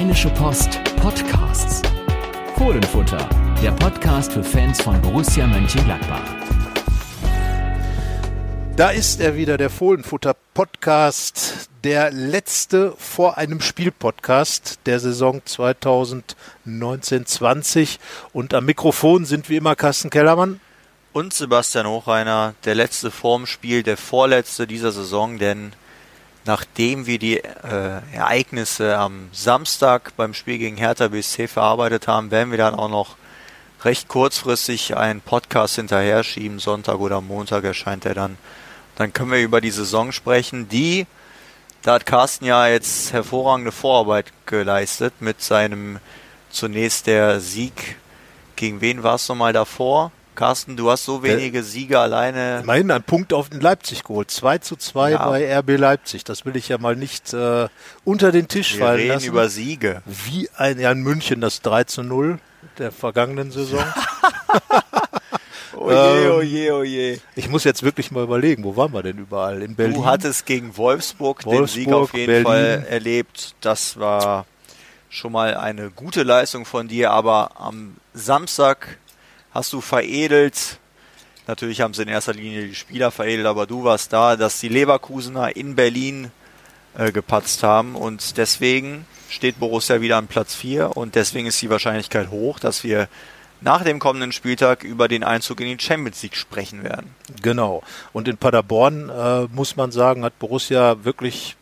Rheinische Post Podcasts. Fohlenfutter, der Podcast für Fans von Borussia Mönchengladbach. Da ist er wieder, der Fohlenfutter Podcast, der letzte vor einem Spiel-Podcast der Saison 2019-20. Und am Mikrofon sind wie immer Carsten Kellermann. Und Sebastian Hochreiner, der letzte vorm Spiel, der vorletzte dieser Saison, denn nachdem wir die äh, Ereignisse am Samstag beim Spiel gegen Hertha BSC verarbeitet haben, werden wir dann auch noch recht kurzfristig einen Podcast hinterher schieben. Sonntag oder Montag erscheint er dann. Dann können wir über die Saison sprechen, die, da hat Carsten ja jetzt hervorragende Vorarbeit geleistet mit seinem zunächst der Sieg. Gegen wen war es nochmal davor? Carsten, du hast so wenige Siege alleine. Immerhin ein Punkt auf den Leipzig geholt. 2 zu 2 ja. bei RB Leipzig. Das will ich ja mal nicht äh, unter den Tisch Wir fallen reden lassen. über Siege. Wie ein, ja, in München das 3 zu 0 der vergangenen Saison. oje, oje, oje. Ich muss jetzt wirklich mal überlegen, wo waren wir denn überall? In Berlin? Du hattest gegen Wolfsburg, Wolfsburg den Sieg auf jeden Berlin. Fall erlebt. Das war schon mal eine gute Leistung von dir, aber am Samstag hast du veredelt. Natürlich haben sie in erster Linie die Spieler veredelt, aber du warst da, dass die Leverkusener in Berlin äh, gepatzt haben und deswegen steht Borussia wieder an Platz 4 und deswegen ist die Wahrscheinlichkeit hoch, dass wir nach dem kommenden Spieltag über den Einzug in die Champions League sprechen werden. Genau. Und in Paderborn äh, muss man sagen, hat Borussia wirklich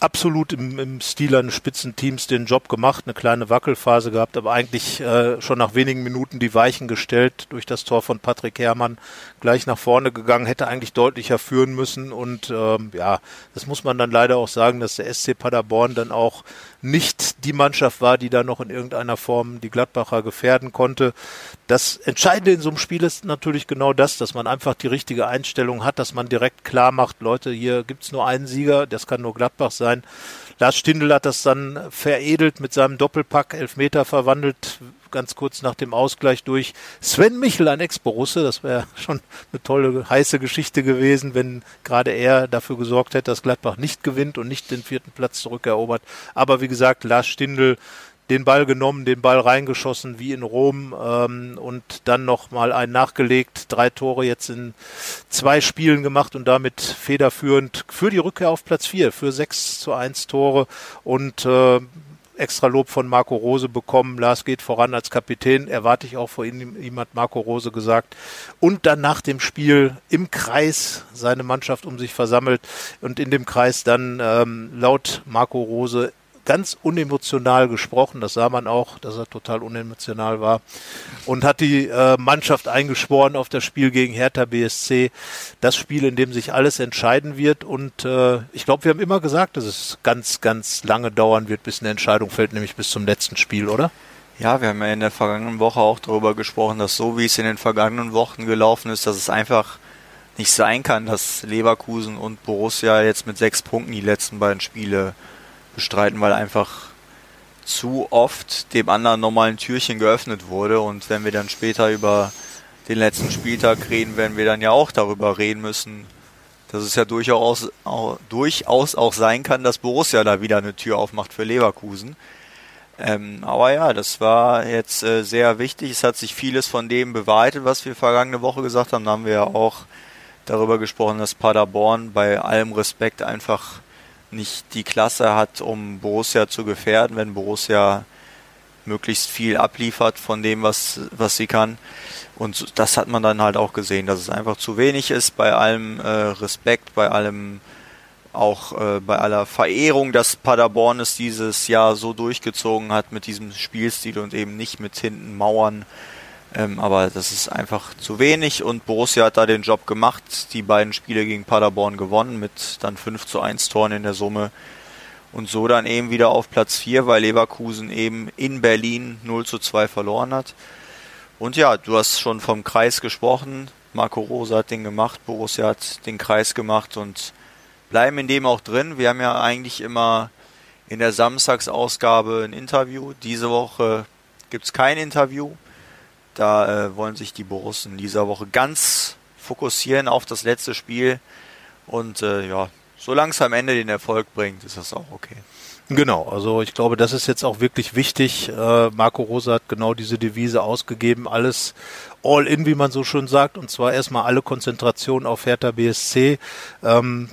absolut im, im Stil eines Spitzenteams den Job gemacht, eine kleine Wackelphase gehabt, aber eigentlich äh, schon nach wenigen Minuten die Weichen gestellt durch das Tor von Patrick Herrmann gleich nach vorne gegangen, hätte eigentlich deutlicher führen müssen. Und ähm, ja, das muss man dann leider auch sagen, dass der SC Paderborn dann auch nicht die Mannschaft war, die da noch in irgendeiner Form die Gladbacher gefährden konnte. Das Entscheidende in so einem Spiel ist natürlich genau das, dass man einfach die richtige Einstellung hat, dass man direkt klar macht, Leute, hier gibt's nur einen Sieger, das kann nur Gladbach sein. Lars Stindl hat das dann veredelt mit seinem Doppelpack, Elfmeter verwandelt, ganz kurz nach dem Ausgleich durch Sven Michel, ein Ex-Borusse. Das wäre schon eine tolle, heiße Geschichte gewesen, wenn gerade er dafür gesorgt hätte, dass Gladbach nicht gewinnt und nicht den vierten Platz zurückerobert. Aber wie gesagt, Lars Stindl den Ball genommen, den Ball reingeschossen wie in Rom ähm, und dann noch mal einen nachgelegt, drei Tore jetzt in zwei Spielen gemacht und damit federführend für die Rückkehr auf Platz vier, für sechs zu eins Tore und äh, extra Lob von Marco Rose bekommen. Lars geht voran als Kapitän, erwarte ich auch vor ihm, ihm hat Marco Rose gesagt. Und dann nach dem Spiel im Kreis seine Mannschaft um sich versammelt und in dem Kreis dann ähm, laut Marco Rose ganz unemotional gesprochen. Das sah man auch, dass er total unemotional war. Und hat die äh, Mannschaft eingeschworen auf das Spiel gegen Hertha BSC. Das Spiel, in dem sich alles entscheiden wird. Und äh, ich glaube, wir haben immer gesagt, dass es ganz, ganz lange dauern wird, bis eine Entscheidung fällt, nämlich bis zum letzten Spiel, oder? Ja, wir haben ja in der vergangenen Woche auch darüber gesprochen, dass so wie es in den vergangenen Wochen gelaufen ist, dass es einfach nicht sein kann, dass Leverkusen und Borussia jetzt mit sechs Punkten die letzten beiden Spiele bestreiten, weil einfach zu oft dem anderen nochmal ein Türchen geöffnet wurde. Und wenn wir dann später über den letzten Spieltag reden, werden wir dann ja auch darüber reden müssen, dass es ja durchaus auch, durchaus auch sein kann, dass Borussia da wieder eine Tür aufmacht für Leverkusen. Ähm, aber ja, das war jetzt äh, sehr wichtig. Es hat sich vieles von dem bewahrheitet, was wir vergangene Woche gesagt haben. Da haben wir ja auch darüber gesprochen, dass Paderborn bei allem Respekt einfach nicht die Klasse hat, um Borussia zu gefährden, wenn Borussia möglichst viel abliefert von dem, was, was sie kann. Und das hat man dann halt auch gesehen, dass es einfach zu wenig ist, bei allem äh, Respekt, bei allem auch äh, bei aller Verehrung, dass Paderborn es dieses Jahr so durchgezogen hat mit diesem Spielstil und eben nicht mit hinten Mauern ähm, aber das ist einfach zu wenig und Borussia hat da den Job gemacht. Die beiden Spiele gegen Paderborn gewonnen mit dann 5 zu 1 Toren in der Summe. Und so dann eben wieder auf Platz 4, weil Leverkusen eben in Berlin 0 zu 2 verloren hat. Und ja, du hast schon vom Kreis gesprochen. Marco Rosa hat den gemacht, Borussia hat den Kreis gemacht und bleiben in dem auch drin. Wir haben ja eigentlich immer in der Samstagsausgabe ein Interview. Diese Woche gibt es kein Interview. Da äh, wollen sich die Borussen in dieser Woche ganz fokussieren auf das letzte Spiel. Und äh, ja, solange es am Ende den Erfolg bringt, ist das auch okay. Genau, also ich glaube, das ist jetzt auch wirklich wichtig. Äh, Marco Rosa hat genau diese Devise ausgegeben, alles all in, wie man so schön sagt, und zwar erstmal alle Konzentration auf Hertha BSC. Ähm,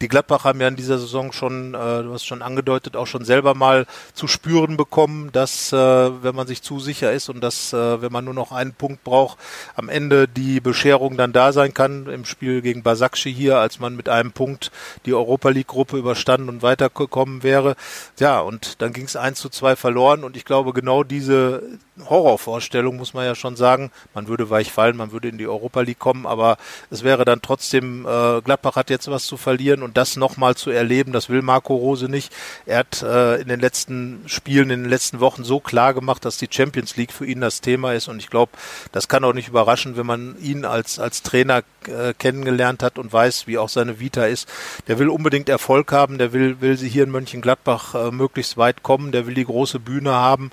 die Gladbach haben ja in dieser Saison schon, äh, du hast schon angedeutet, auch schon selber mal zu spüren bekommen, dass äh, wenn man sich zu sicher ist und dass, äh, wenn man nur noch einen Punkt braucht, am Ende die Bescherung dann da sein kann. Im Spiel gegen Basakci hier, als man mit einem Punkt die Europa League-Gruppe überstanden und weitergekommen wäre. Ja, und dann ging es eins zu zwei verloren und ich glaube, genau diese Horrorvorstellung, muss man ja schon sagen. Man würde weich fallen, man würde in die Europa League kommen, aber es wäre dann trotzdem, äh, Gladbach hat jetzt was zu verlieren und das nochmal zu erleben, das will Marco Rose nicht. Er hat äh, in den letzten Spielen, in den letzten Wochen so klar gemacht, dass die Champions League für ihn das Thema ist und ich glaube, das kann auch nicht überraschen, wenn man ihn als, als Trainer äh, kennengelernt hat und weiß, wie auch seine Vita ist. Der will unbedingt Erfolg haben, der will, will sie hier in Mönchengladbach äh, möglichst weit kommen, der will die große Bühne haben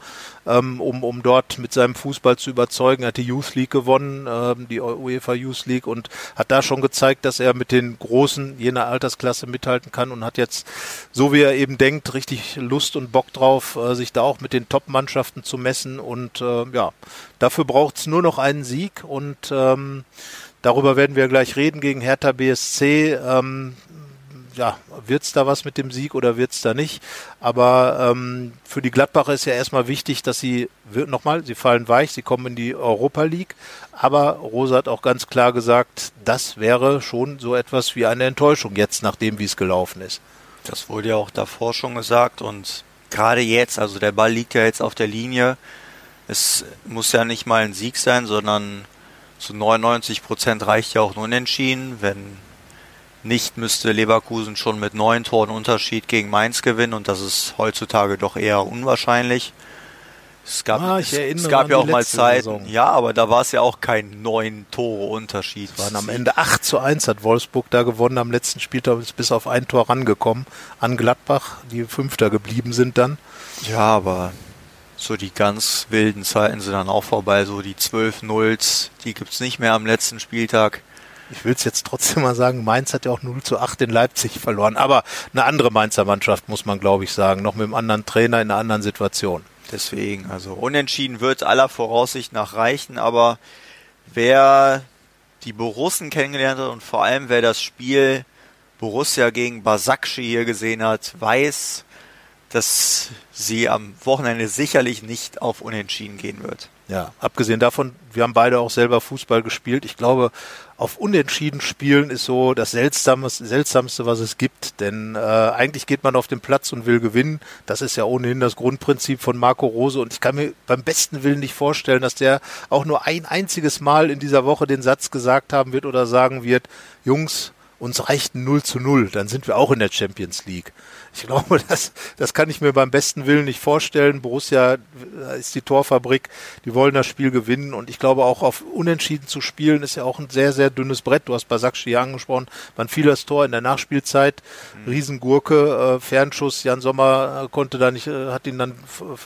ähm, um, um dort mit seinem Fußball zu überzeugen. Er hat die Youth League gewonnen, ähm, die UEFA Youth League und hat da schon gezeigt, dass er mit den Großen jener Altersklasse mithalten kann und hat jetzt, so wie er eben denkt, richtig Lust und Bock drauf, äh, sich da auch mit den Top-Mannschaften zu messen und äh, ja, dafür braucht es nur noch einen Sieg und ähm, Darüber werden wir gleich reden gegen Hertha BSC. Ähm, ja, wird's da was mit dem Sieg oder wird's da nicht? Aber ähm, für die Gladbacher ist ja erstmal wichtig, dass sie, nochmal, sie fallen weich, sie kommen in die Europa League. Aber Rosa hat auch ganz klar gesagt, das wäre schon so etwas wie eine Enttäuschung jetzt, nachdem wie es gelaufen ist. Das wurde ja auch davor schon gesagt und gerade jetzt, also der Ball liegt ja jetzt auf der Linie. Es muss ja nicht mal ein Sieg sein, sondern zu 99 Prozent reicht ja auch ein Unentschieden. Wenn nicht müsste Leverkusen schon mit neun Toren Unterschied gegen Mainz gewinnen und das ist heutzutage doch eher unwahrscheinlich. Es gab, ah, es, es gab ja auch mal Zeiten, Saison. ja, aber da war es ja auch kein neun Tore Unterschied. Es waren am Ende 8 zu 1 hat Wolfsburg da gewonnen, am letzten Spieltag ist bis auf ein Tor rangekommen an Gladbach, die Fünfter geblieben sind dann. Ja, aber so die ganz wilden Zeiten sind dann auch vorbei, so die 12 Nulls, die gibt's nicht mehr am letzten Spieltag ich will es jetzt trotzdem mal sagen, Mainz hat ja auch 0 zu 8 in Leipzig verloren. Aber eine andere Mainzer Mannschaft, muss man glaube ich sagen. Noch mit einem anderen Trainer in einer anderen Situation. Deswegen, also unentschieden wird aller Voraussicht nach reichen, aber wer die Borussen kennengelernt hat und vor allem wer das Spiel Borussia gegen Basakci hier gesehen hat, weiß, dass sie am Wochenende sicherlich nicht auf Unentschieden gehen wird. Ja, abgesehen davon, wir haben beide auch selber Fußball gespielt. Ich glaube, auf Unentschieden spielen ist so das Seltsamste, Seltsamste was es gibt. Denn äh, eigentlich geht man auf den Platz und will gewinnen. Das ist ja ohnehin das Grundprinzip von Marco Rose. Und ich kann mir beim besten Willen nicht vorstellen, dass der auch nur ein einziges Mal in dieser Woche den Satz gesagt haben wird oder sagen wird, Jungs, uns reicht ein 0 zu 0, dann sind wir auch in der Champions League. Ich glaube, das, das kann ich mir beim besten Willen nicht vorstellen. Borussia äh, ist die Torfabrik, die wollen das Spiel gewinnen und ich glaube auch auf Unentschieden zu spielen ist ja auch ein sehr, sehr dünnes Brett. Du hast Basakci hier angesprochen, man fiel das Tor in der Nachspielzeit, mhm. Riesengurke, äh, Fernschuss, Jan Sommer äh, konnte da nicht, äh, hat ihn dann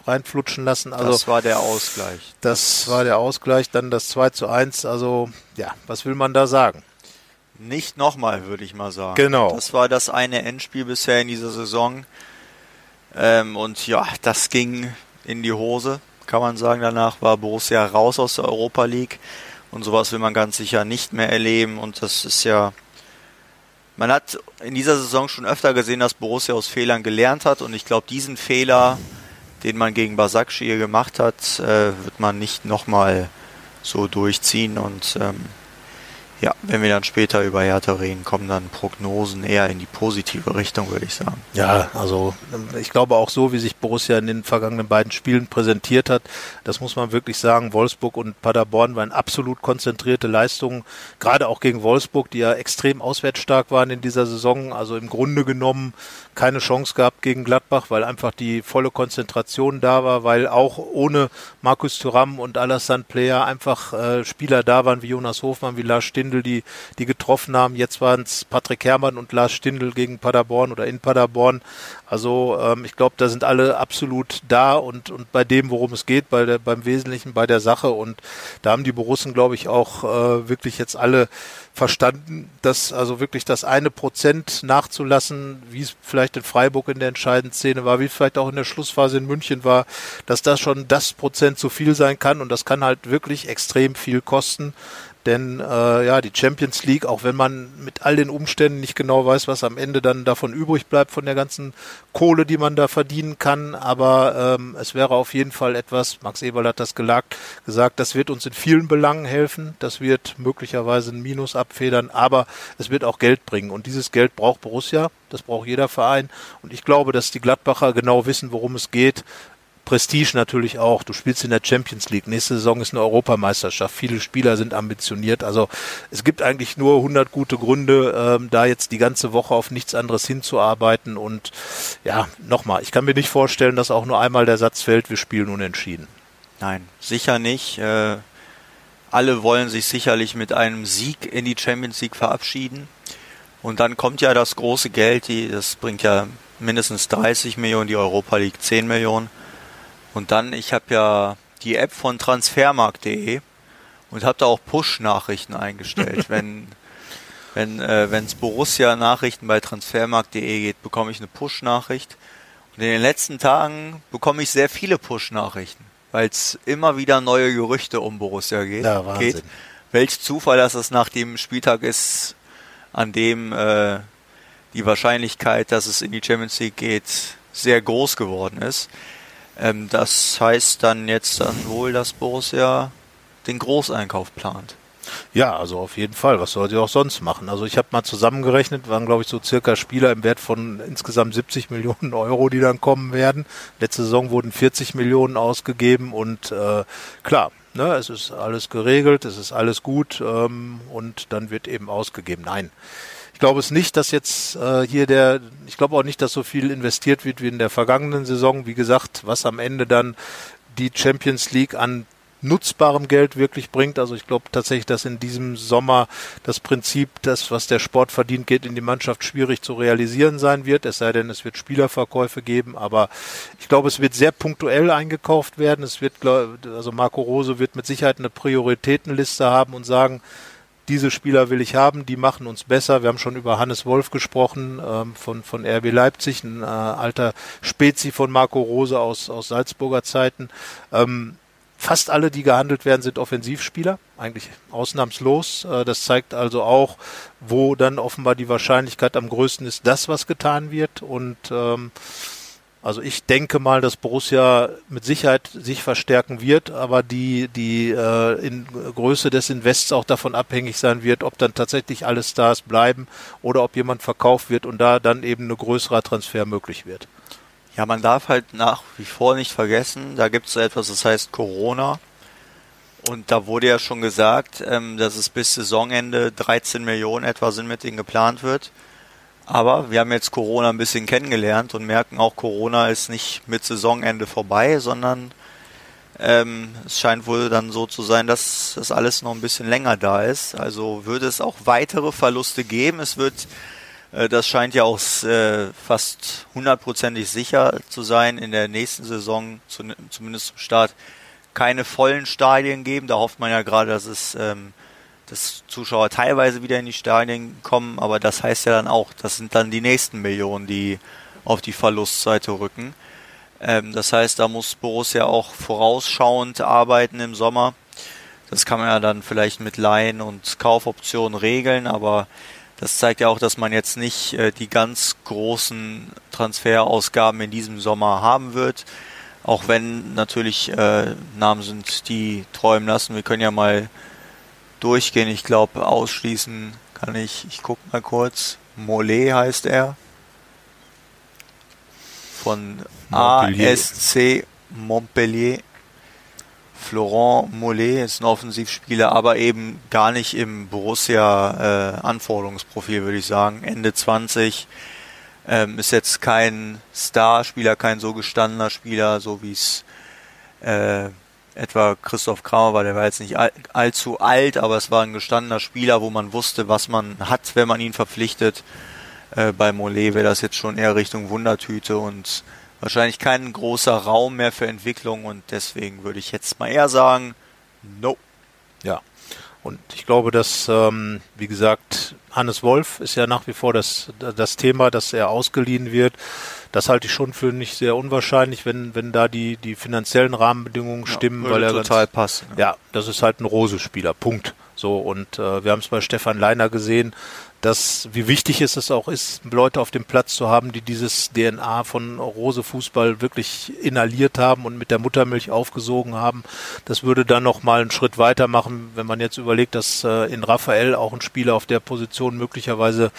reinflutschen lassen. Also, das war der Ausgleich. Das war der Ausgleich, dann das 2 zu 1, also ja, was will man da sagen? Nicht nochmal, würde ich mal sagen. Genau. Das war das eine Endspiel bisher in dieser Saison. Ähm, und ja, das ging in die Hose, kann man sagen. Danach war Borussia raus aus der Europa League. Und sowas will man ganz sicher nicht mehr erleben. Und das ist ja. Man hat in dieser Saison schon öfter gesehen, dass Borussia aus Fehlern gelernt hat. Und ich glaube, diesen Fehler, den man gegen Basakci gemacht hat, äh, wird man nicht nochmal so durchziehen. Und ähm, ja, wenn wir dann später über Hertha reden, kommen dann Prognosen eher in die positive Richtung, würde ich sagen. Ja, also ich glaube auch so, wie sich Borussia in den vergangenen beiden Spielen präsentiert hat, das muss man wirklich sagen, Wolfsburg und Paderborn waren absolut konzentrierte Leistungen, gerade auch gegen Wolfsburg, die ja extrem auswärtsstark waren in dieser Saison, also im Grunde genommen keine Chance gehabt gegen Gladbach, weil einfach die volle Konzentration da war, weil auch ohne Markus Thuram und Alassane Player einfach äh, Spieler da waren wie Jonas Hofmann, wie Lars Stindl, Stindl, die, die getroffen haben. Jetzt waren es Patrick Herrmann und Lars Stindl gegen Paderborn oder in Paderborn. Also ähm, ich glaube, da sind alle absolut da und, und bei dem, worum es geht, bei der, beim Wesentlichen, bei der Sache. Und da haben die Borussen, glaube ich, auch äh, wirklich jetzt alle verstanden, dass also wirklich das eine Prozent nachzulassen, wie es vielleicht in Freiburg in der entscheidenden Szene war, wie es vielleicht auch in der Schlussphase in München war, dass das schon das Prozent zu viel sein kann und das kann halt wirklich extrem viel kosten. Denn äh, ja, die Champions League, auch wenn man mit all den Umständen nicht genau weiß, was am Ende dann davon übrig bleibt von der ganzen Kohle, die man da verdienen kann, aber ähm, es wäre auf jeden Fall etwas, Max Eberl hat das gelagt, gesagt, das wird uns in vielen Belangen helfen, das wird möglicherweise ein Minus abfedern, aber es wird auch Geld bringen. Und dieses Geld braucht Borussia, das braucht jeder Verein. Und ich glaube, dass die Gladbacher genau wissen, worum es geht. Prestige natürlich auch. Du spielst in der Champions League. Nächste Saison ist eine Europameisterschaft. Viele Spieler sind ambitioniert. Also es gibt eigentlich nur 100 gute Gründe, ähm, da jetzt die ganze Woche auf nichts anderes hinzuarbeiten. Und ja, nochmal, ich kann mir nicht vorstellen, dass auch nur einmal der Satz fällt, wir spielen unentschieden. Nein, sicher nicht. Äh, alle wollen sich sicherlich mit einem Sieg in die Champions League verabschieden. Und dann kommt ja das große Geld, die, das bringt ja mindestens 30 Millionen, die Europa League 10 Millionen. Und dann, ich habe ja die App von transfermarkt.de und habe da auch Push-Nachrichten eingestellt. wenn wenn äh, es Borussia-Nachrichten bei transfermarkt.de geht, bekomme ich eine Push-Nachricht. Und in den letzten Tagen bekomme ich sehr viele Push-Nachrichten, weil es immer wieder neue Gerüchte um Borussia geht. Ja, Wahnsinn. geht. Welch Zufall, dass es nach dem Spieltag ist, an dem äh, die Wahrscheinlichkeit, dass es in die Champions League geht, sehr groß geworden ist. Ähm, das heißt dann jetzt dann wohl, dass Borussia den Großeinkauf plant. Ja, also auf jeden Fall. Was soll sie auch sonst machen? Also ich habe mal zusammengerechnet, waren glaube ich so circa Spieler im Wert von insgesamt 70 Millionen Euro, die dann kommen werden. Letzte Saison wurden 40 Millionen ausgegeben und äh, klar, ne, es ist alles geregelt, es ist alles gut ähm, und dann wird eben ausgegeben. Nein, glaube es nicht, dass jetzt äh, hier der, ich glaube auch nicht, dass so viel investiert wird wie in der vergangenen Saison. Wie gesagt, was am Ende dann die Champions League an nutzbarem Geld wirklich bringt. Also ich glaube tatsächlich, dass in diesem Sommer das Prinzip, das, was der Sport verdient, geht in die Mannschaft schwierig zu realisieren sein wird. Es sei denn, es wird Spielerverkäufe geben. Aber ich glaube, es wird sehr punktuell eingekauft werden. Es wird, also Marco Rose wird mit Sicherheit eine Prioritätenliste haben und sagen, diese Spieler will ich haben, die machen uns besser. Wir haben schon über Hannes Wolf gesprochen ähm, von, von RB Leipzig, ein äh, alter Spezi von Marco Rose aus, aus Salzburger Zeiten. Ähm, fast alle, die gehandelt werden, sind Offensivspieler, eigentlich ausnahmslos. Äh, das zeigt also auch, wo dann offenbar die Wahrscheinlichkeit am größten ist, dass was getan wird. Und ähm, also ich denke mal, dass Borussia mit Sicherheit sich verstärken wird, aber die, die äh, in Größe des Invests auch davon abhängig sein wird, ob dann tatsächlich alle Stars bleiben oder ob jemand verkauft wird und da dann eben eine größere Transfer möglich wird. Ja, man darf halt nach wie vor nicht vergessen, da gibt es etwas, das heißt Corona. Und da wurde ja schon gesagt, ähm, dass es bis Saisonende 13 Millionen etwa sind, mit denen geplant wird. Aber wir haben jetzt Corona ein bisschen kennengelernt und merken auch, Corona ist nicht mit Saisonende vorbei, sondern ähm, es scheint wohl dann so zu sein, dass das alles noch ein bisschen länger da ist. Also würde es auch weitere Verluste geben. Es wird, äh, das scheint ja auch äh, fast hundertprozentig sicher zu sein, in der nächsten Saison, zu, zumindest zum Start, keine vollen Stadien geben. Da hofft man ja gerade, dass es ähm, dass Zuschauer teilweise wieder in die Stadien kommen, aber das heißt ja dann auch, das sind dann die nächsten Millionen, die auf die Verlustseite rücken. Ähm, das heißt, da muss Borussia auch vorausschauend arbeiten im Sommer. Das kann man ja dann vielleicht mit Leihen und Kaufoptionen regeln, aber das zeigt ja auch, dass man jetzt nicht äh, die ganz großen Transferausgaben in diesem Sommer haben wird. Auch wenn natürlich äh, Namen sind, die träumen lassen. Wir können ja mal durchgehen. Ich glaube, ausschließen kann ich, ich gucke mal kurz. Mollet heißt er. Von Montpellier. ASC Montpellier. Florent Mollet ist ein Offensivspieler, aber eben gar nicht im Borussia-Anforderungsprofil, äh, würde ich sagen. Ende 20. Ähm, ist jetzt kein Starspieler, kein so gestandener Spieler, so wie es äh, etwa Christoph Kramer war, der war jetzt nicht all, allzu alt, aber es war ein gestandener Spieler, wo man wusste, was man hat, wenn man ihn verpflichtet. Äh, bei Mollet wäre das jetzt schon eher Richtung Wundertüte und wahrscheinlich kein großer Raum mehr für Entwicklung und deswegen würde ich jetzt mal eher sagen, no. Ja. Und ich glaube, dass, ähm, wie gesagt, Hannes Wolf ist ja nach wie vor das, das Thema, dass er ausgeliehen wird. Das halte ich schon für nicht sehr unwahrscheinlich, wenn, wenn da die, die finanziellen Rahmenbedingungen ja, stimmen, weil er total ganz, passt. Ja. ja, das ist halt ein Rose-Spieler. Punkt. So, und äh, wir haben es bei Stefan Leiner gesehen, dass, wie wichtig es es auch ist, Leute auf dem Platz zu haben, die dieses DNA von Rose Fußball wirklich inhaliert haben und mit der Muttermilch aufgesogen haben. Das würde dann noch mal einen Schritt weiter machen, wenn man jetzt überlegt, dass äh, in Raphael auch ein Spieler auf der Position möglicherweise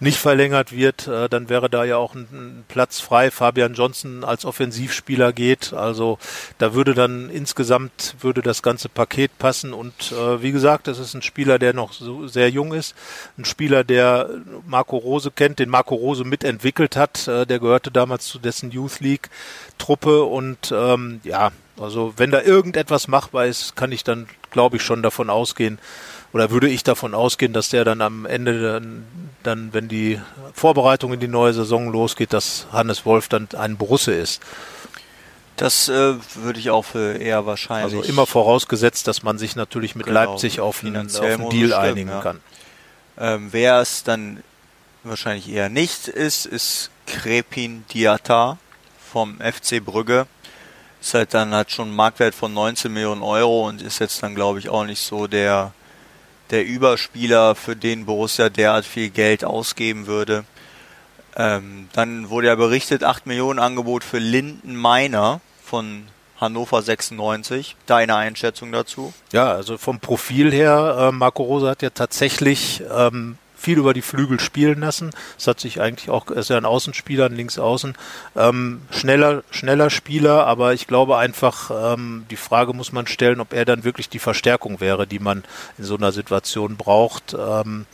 nicht verlängert wird, äh, dann wäre da ja auch ein, Platz frei. Fabian Johnson als Offensivspieler geht, also da würde dann insgesamt würde das ganze Paket passen und äh, wie gesagt, das ist ein Spieler, der noch so sehr jung ist, ein Spieler Spieler, der Marco Rose kennt, den Marco Rose mitentwickelt hat. Äh, der gehörte damals zu dessen Youth League Truppe und ähm, ja, also wenn da irgendetwas machbar ist, kann ich dann, glaube ich, schon davon ausgehen oder würde ich davon ausgehen, dass der dann am Ende dann, dann wenn die Vorbereitung in die neue Saison losgeht, dass Hannes Wolf dann ein Borusse ist. Das äh, würde ich auch für eher wahrscheinlich. Also immer vorausgesetzt, dass man sich natürlich mit genau, Leipzig auf einen, auf einen Deal stimmen, einigen ja. kann. Ähm, wer es dann wahrscheinlich eher nicht ist, ist Krepin Diata vom FC Brügge. Ist halt dann hat schon einen Marktwert von 19 Millionen Euro und ist jetzt dann glaube ich auch nicht so der der Überspieler, für den Borussia derart viel Geld ausgeben würde. Ähm, dann wurde ja berichtet, 8 Millionen Angebot für Linden Meiner von Hannover 96. Deine Einschätzung dazu? Ja, also vom Profil her, äh, Marco Rosa hat ja tatsächlich ähm, viel über die Flügel spielen lassen. Es hat sich eigentlich auch, er ist ja ein Außenspieler, ein Linksaußen, ähm, schneller, schneller Spieler, aber ich glaube einfach, ähm, die Frage muss man stellen, ob er dann wirklich die Verstärkung wäre, die man in so einer Situation braucht. Ähm,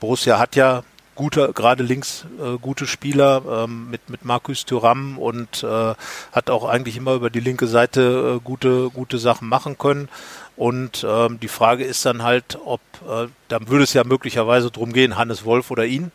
Borussia hat ja gute, gerade links äh, gute Spieler ähm, mit, mit Markus Thuram und äh, hat auch eigentlich immer über die linke Seite äh, gute, gute Sachen machen können. Und ähm, die Frage ist dann halt, ob, äh, dann würde es ja möglicherweise drum gehen, Hannes Wolf oder ihn.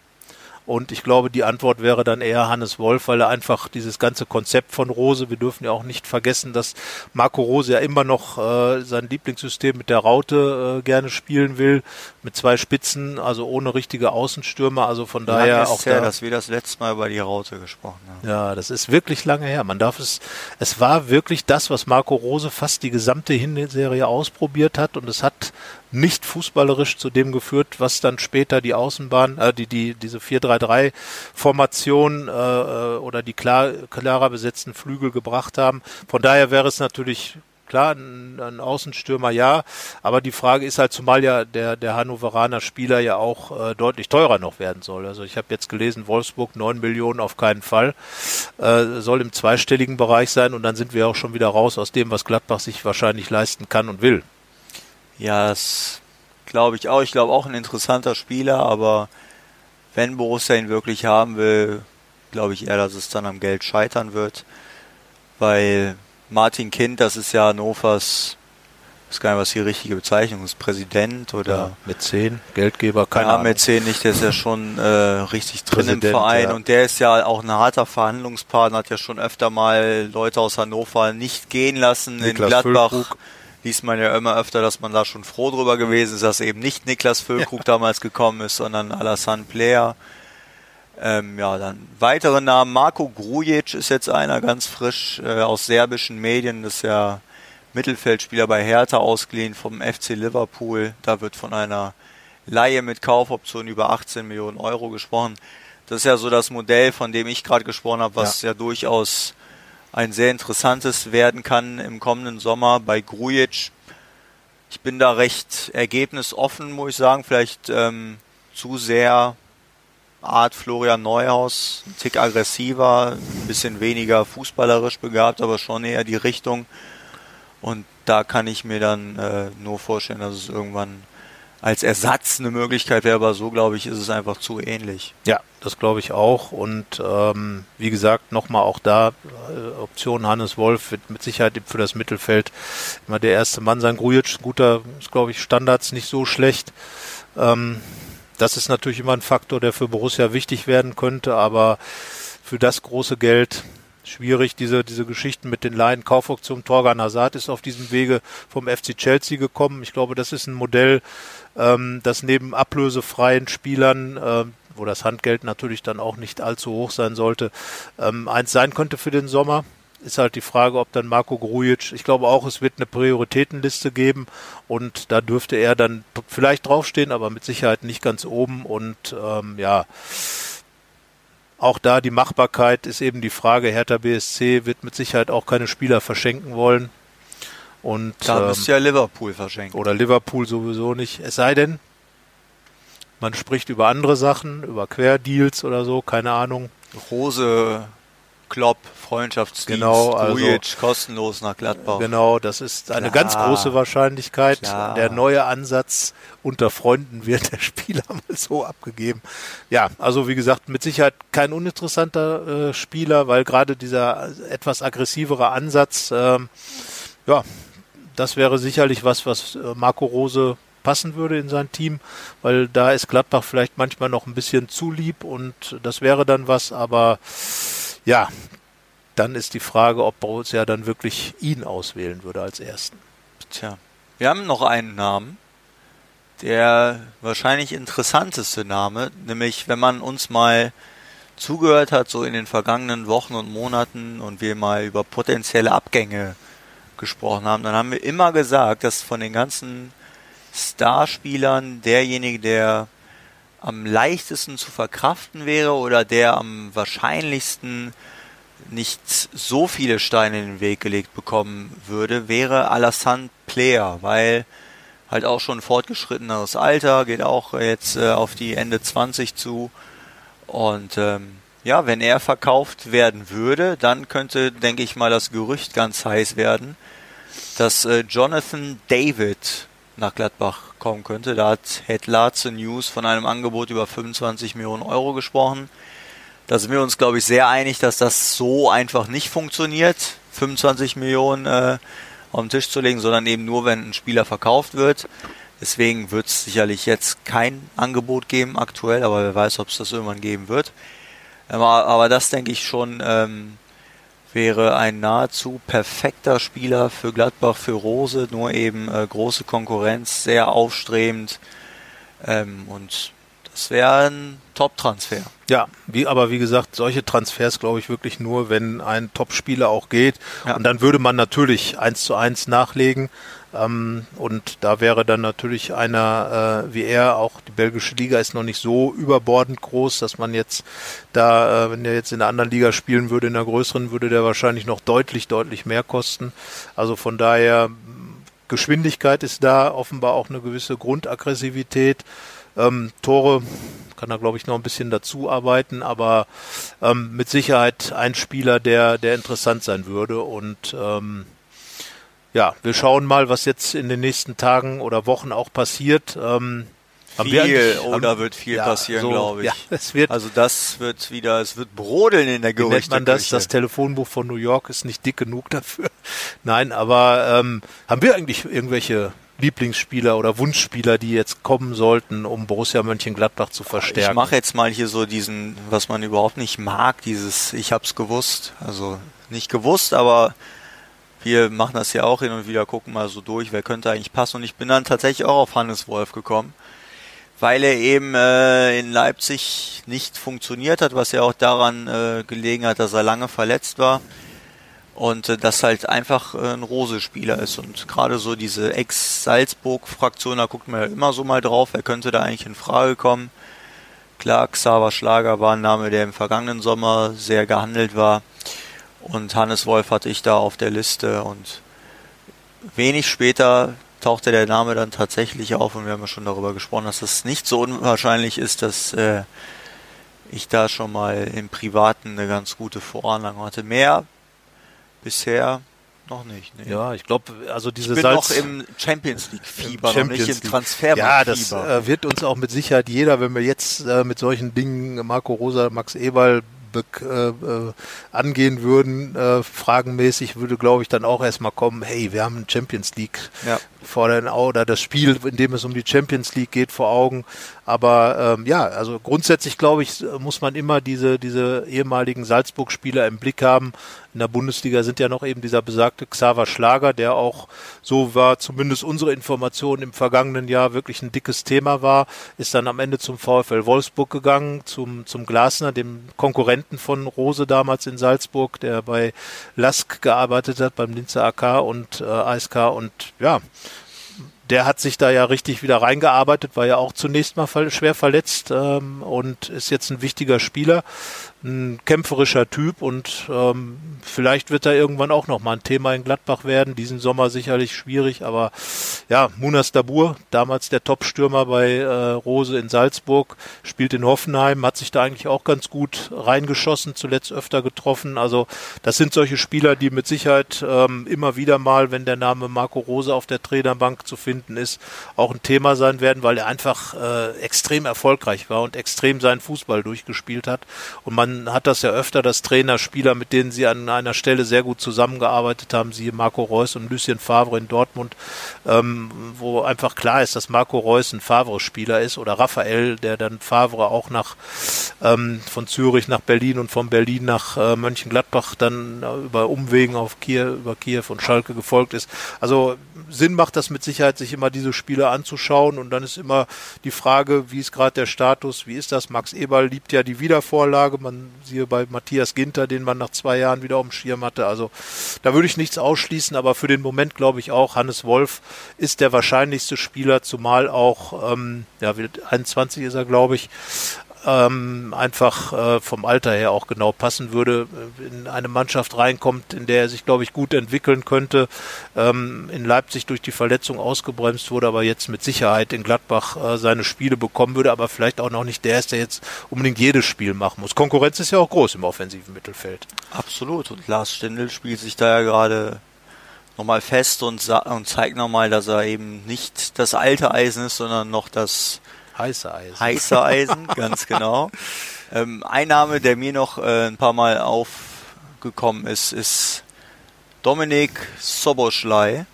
Und ich glaube, die Antwort wäre dann eher Hannes Wolf, weil er einfach dieses ganze Konzept von Rose, wir dürfen ja auch nicht vergessen, dass Marco Rose ja immer noch äh, sein Lieblingssystem mit der Raute äh, gerne spielen will, mit zwei Spitzen, also ohne richtige Außenstürmer. Also von lange daher ist auch her, da, dass wir das letzte Mal über die Raute gesprochen haben. Ja, das ist wirklich lange her. Man darf es, es war wirklich das, was Marco Rose fast die gesamte Hinserie ausprobiert hat und es hat nicht fußballerisch zu dem geführt, was dann später die Außenbahn, äh, die, die, diese 4-3-3-Formation äh, äh, oder die klar, klarer besetzten Flügel gebracht haben. Von daher wäre es natürlich klar, ein, ein Außenstürmer ja, aber die Frage ist halt, zumal ja der, der Hannoveraner Spieler ja auch äh, deutlich teurer noch werden soll. Also ich habe jetzt gelesen, Wolfsburg 9 Millionen auf keinen Fall, äh, soll im zweistelligen Bereich sein und dann sind wir auch schon wieder raus aus dem, was Gladbach sich wahrscheinlich leisten kann und will. Ja, das glaube ich auch. Ich glaube auch ein interessanter Spieler, aber wenn Borussia ihn wirklich haben will, glaube ich eher, dass es dann am Geld scheitern wird, weil Martin Kind, das ist ja Hannovers, ich weiß gar nicht, was die richtige Bezeichnung ist, Präsident oder ja, Mäzen, Geldgeber, keine ja, Ahnung. Mäzen nicht, der ist ja schon äh, richtig drin Präsident, im Verein ja. und der ist ja auch ein harter Verhandlungspartner, hat ja schon öfter mal Leute aus Hannover nicht gehen lassen Niklas in Gladbach. Füllkrug liest man ja immer öfter, dass man da schon froh drüber gewesen ist, dass eben nicht Niklas Füllkrug ja. damals gekommen ist, sondern Alassane Player. Ähm, ja, dann weitere Namen. Marco Grujic ist jetzt einer ganz frisch äh, aus serbischen Medien. Das ist ja Mittelfeldspieler bei Hertha ausgeliehen vom FC Liverpool. Da wird von einer Laie mit Kaufoption über 18 Millionen Euro gesprochen. Das ist ja so das Modell, von dem ich gerade gesprochen habe, was ja, ja durchaus ein sehr interessantes werden kann im kommenden Sommer bei Grujic. Ich bin da recht ergebnisoffen, muss ich sagen. Vielleicht ähm, zu sehr Art Florian Neuhaus, ein Tick aggressiver, ein bisschen weniger fußballerisch begabt, aber schon eher die Richtung. Und da kann ich mir dann äh, nur vorstellen, dass es irgendwann als Ersatz eine Möglichkeit wäre, aber so glaube ich, ist es einfach zu ähnlich. Ja, das glaube ich auch. Und ähm, wie gesagt, nochmal auch da, äh, Option Hannes Wolf wird mit Sicherheit für das Mittelfeld immer der erste Mann sein. Grujic, guter, ist glaube ich Standards nicht so schlecht. Ähm, das ist natürlich immer ein Faktor, der für Borussia wichtig werden könnte, aber für das große Geld schwierig, diese, diese Geschichten mit den Laien. Kaufoption Torgan Hazard ist auf diesem Wege vom FC Chelsea gekommen. Ich glaube, das ist ein Modell, ähm, das neben ablösefreien Spielern, äh, wo das Handgeld natürlich dann auch nicht allzu hoch sein sollte, ähm, eins sein könnte für den Sommer. Ist halt die Frage, ob dann Marco Grujic, ich glaube auch, es wird eine Prioritätenliste geben und da dürfte er dann vielleicht draufstehen, aber mit Sicherheit nicht ganz oben und ähm, ja, auch da die Machbarkeit ist eben die Frage. Hertha BSC wird mit Sicherheit auch keine Spieler verschenken wollen. Und, da ähm, müsste ja Liverpool verschenken. Oder Liverpool sowieso nicht. Es sei denn, man spricht über andere Sachen, über Querdeals oder so, keine Ahnung. Rose Klopp, Freundschaftsdienst, genau, also, Grujic, kostenlos nach Gladbach. Genau, das ist eine Klar. ganz große Wahrscheinlichkeit. Klar. Der neue Ansatz unter Freunden wird der Spieler mal so abgegeben. Ja, also wie gesagt, mit Sicherheit kein uninteressanter äh, Spieler, weil gerade dieser etwas aggressivere Ansatz, äh, ja, das wäre sicherlich was, was äh, Marco Rose passen würde in sein Team, weil da ist Gladbach vielleicht manchmal noch ein bisschen zu lieb und das wäre dann was, aber ja, dann ist die Frage, ob Borussia dann wirklich ihn auswählen würde als ersten. Tja, wir haben noch einen Namen, der wahrscheinlich interessanteste Name, nämlich wenn man uns mal zugehört hat, so in den vergangenen Wochen und Monaten und wir mal über potenzielle Abgänge gesprochen haben, dann haben wir immer gesagt, dass von den ganzen Starspielern derjenige, der am leichtesten zu verkraften wäre oder der am wahrscheinlichsten nicht so viele Steine in den Weg gelegt bekommen würde, wäre Alassane Player, weil halt auch schon fortgeschritteneres Alter, geht auch jetzt äh, auf die Ende 20 zu. Und ähm, ja, wenn er verkauft werden würde, dann könnte, denke ich mal, das Gerücht ganz heiß werden, dass äh, Jonathan David nach Gladbach kommen könnte. Da hat Head Larze News von einem Angebot über 25 Millionen Euro gesprochen. Da sind wir uns, glaube ich, sehr einig, dass das so einfach nicht funktioniert, 25 Millionen äh, auf den Tisch zu legen, sondern eben nur, wenn ein Spieler verkauft wird. Deswegen wird es sicherlich jetzt kein Angebot geben aktuell, aber wer weiß, ob es das irgendwann geben wird. Aber, aber das denke ich schon ähm, wäre ein nahezu perfekter Spieler für Gladbach, für Rose, nur eben äh, große Konkurrenz, sehr aufstrebend ähm, und das wäre ein Top-Transfer. Ja, wie, aber wie gesagt, solche Transfers glaube ich wirklich nur, wenn ein Top-Spieler auch geht. Ja. Und dann würde man natürlich eins zu eins nachlegen. Ähm, und da wäre dann natürlich einer äh, wie er, auch die belgische Liga ist noch nicht so überbordend groß, dass man jetzt da, äh, wenn der jetzt in einer anderen Liga spielen würde, in einer größeren, würde der wahrscheinlich noch deutlich, deutlich mehr kosten. Also von daher, Geschwindigkeit ist da, offenbar auch eine gewisse Grundaggressivität. Ähm, Tore kann er, glaube ich, noch ein bisschen dazu arbeiten, aber ähm, mit Sicherheit ein Spieler, der, der interessant sein würde. Und ähm, ja, wir schauen mal, was jetzt in den nächsten Tagen oder Wochen auch passiert. Ähm, viel oder wird viel ja, passieren, so, glaube ich. Ja, es wird, also das wird wieder, es wird brodeln in der Gerüchte. Nennt man das? Das Telefonbuch von New York ist nicht dick genug dafür. Nein, aber ähm, haben wir eigentlich irgendwelche Lieblingsspieler oder Wunschspieler, die jetzt kommen sollten, um Borussia Mönchengladbach zu verstärken? Ich mache jetzt mal hier so diesen, was man überhaupt nicht mag, dieses Ich hab's gewusst. Also nicht gewusst, aber wir machen das ja auch hin und wieder, gucken mal so durch, wer könnte eigentlich passen. Und ich bin dann tatsächlich auch auf Hannes Wolf gekommen, weil er eben äh, in Leipzig nicht funktioniert hat, was ja auch daran äh, gelegen hat, dass er lange verletzt war. Und äh, das halt einfach äh, ein Rose-Spieler ist. Und gerade so diese Ex-Salzburg-Fraktion, da guckt man ja immer so mal drauf, wer könnte da eigentlich in Frage kommen. Klar, Xaver Schlager war ein Name, der im vergangenen Sommer sehr gehandelt war. Und Hannes Wolf hatte ich da auf der Liste und wenig später tauchte der Name dann tatsächlich auf und wir haben ja schon darüber gesprochen, dass es nicht so unwahrscheinlich ist, dass äh, ich da schon mal im Privaten eine ganz gute Voranlage hatte. Mehr bisher Noch nicht. Nee. Ja, ich glaube, also diese ich bin Salz noch im Champions League Fieber, noch nicht im Transfer Ja, das äh, wird uns auch mit Sicherheit jeder, wenn wir jetzt äh, mit solchen Dingen Marco Rosa, Max Eberl angehen würden, äh, fragenmäßig, würde, glaube ich, dann auch erstmal kommen, hey, wir haben Champions League. Vor den oder das Spiel, in dem es um die Champions League geht, vor Augen. Aber ähm, ja, also grundsätzlich, glaube ich, muss man immer diese, diese ehemaligen Salzburg-Spieler im Blick haben, in der Bundesliga sind ja noch eben dieser besagte Xaver Schlager, der auch, so war zumindest unsere Information im vergangenen Jahr wirklich ein dickes Thema war, ist dann am Ende zum VfL Wolfsburg gegangen, zum, zum Glasner, dem Konkurrenten von Rose damals in Salzburg, der bei Lask gearbeitet hat, beim Linzer AK und äh, ASK und ja, der hat sich da ja richtig wieder reingearbeitet, war ja auch zunächst mal schwer verletzt ähm, und ist jetzt ein wichtiger Spieler ein kämpferischer Typ und ähm, vielleicht wird er irgendwann auch noch mal ein Thema in Gladbach werden. Diesen Sommer sicherlich schwierig, aber ja, Munas Dabur, damals der Top-Stürmer bei äh, Rose in Salzburg, spielt in Hoffenheim, hat sich da eigentlich auch ganz gut reingeschossen, zuletzt öfter getroffen. Also das sind solche Spieler, die mit Sicherheit ähm, immer wieder mal, wenn der Name Marco Rose auf der Trainerbank zu finden ist, auch ein Thema sein werden, weil er einfach äh, extrem erfolgreich war und extrem seinen Fußball durchgespielt hat und man man hat das ja öfter, dass Trainer, Spieler, mit denen sie an einer Stelle sehr gut zusammengearbeitet haben, siehe Marco Reus und Lucien Favre in Dortmund, ähm, wo einfach klar ist, dass Marco Reus ein Favre-Spieler ist oder Raphael, der dann Favre auch nach ähm, von Zürich nach Berlin und von Berlin nach äh, Mönchengladbach dann äh, über Umwegen auf Kiew, über Kiew und Schalke gefolgt ist. Also Sinn macht das mit Sicherheit, sich immer diese Spiele anzuschauen und dann ist immer die Frage, wie ist gerade der Status, wie ist das? Max Eberl liebt ja die Wiedervorlage, siehe bei Matthias Ginter, den man nach zwei Jahren wieder auf dem Schirm hatte. Also da würde ich nichts ausschließen, aber für den Moment glaube ich auch, Hannes Wolf ist der wahrscheinlichste Spieler, zumal auch, ähm, ja, 21 ist er, glaube ich, ähm, einfach äh, vom Alter her auch genau passen würde, äh, in eine Mannschaft reinkommt, in der er sich, glaube ich, gut entwickeln könnte. Ähm, in Leipzig durch die Verletzung ausgebremst wurde, aber jetzt mit Sicherheit in Gladbach äh, seine Spiele bekommen würde, aber vielleicht auch noch nicht der ist, der jetzt unbedingt jedes Spiel machen muss. Konkurrenz ist ja auch groß im offensiven Mittelfeld. Absolut. Und Lars Stindl spielt sich da ja gerade nochmal fest und, und zeigt nochmal, dass er eben nicht das alte Eisen ist, sondern noch das Heiße Eisen. Heiße Eisen, ganz genau. Ähm, ein Name, der mir noch äh, ein paar Mal aufgekommen ist, ist Dominik Soboschlei.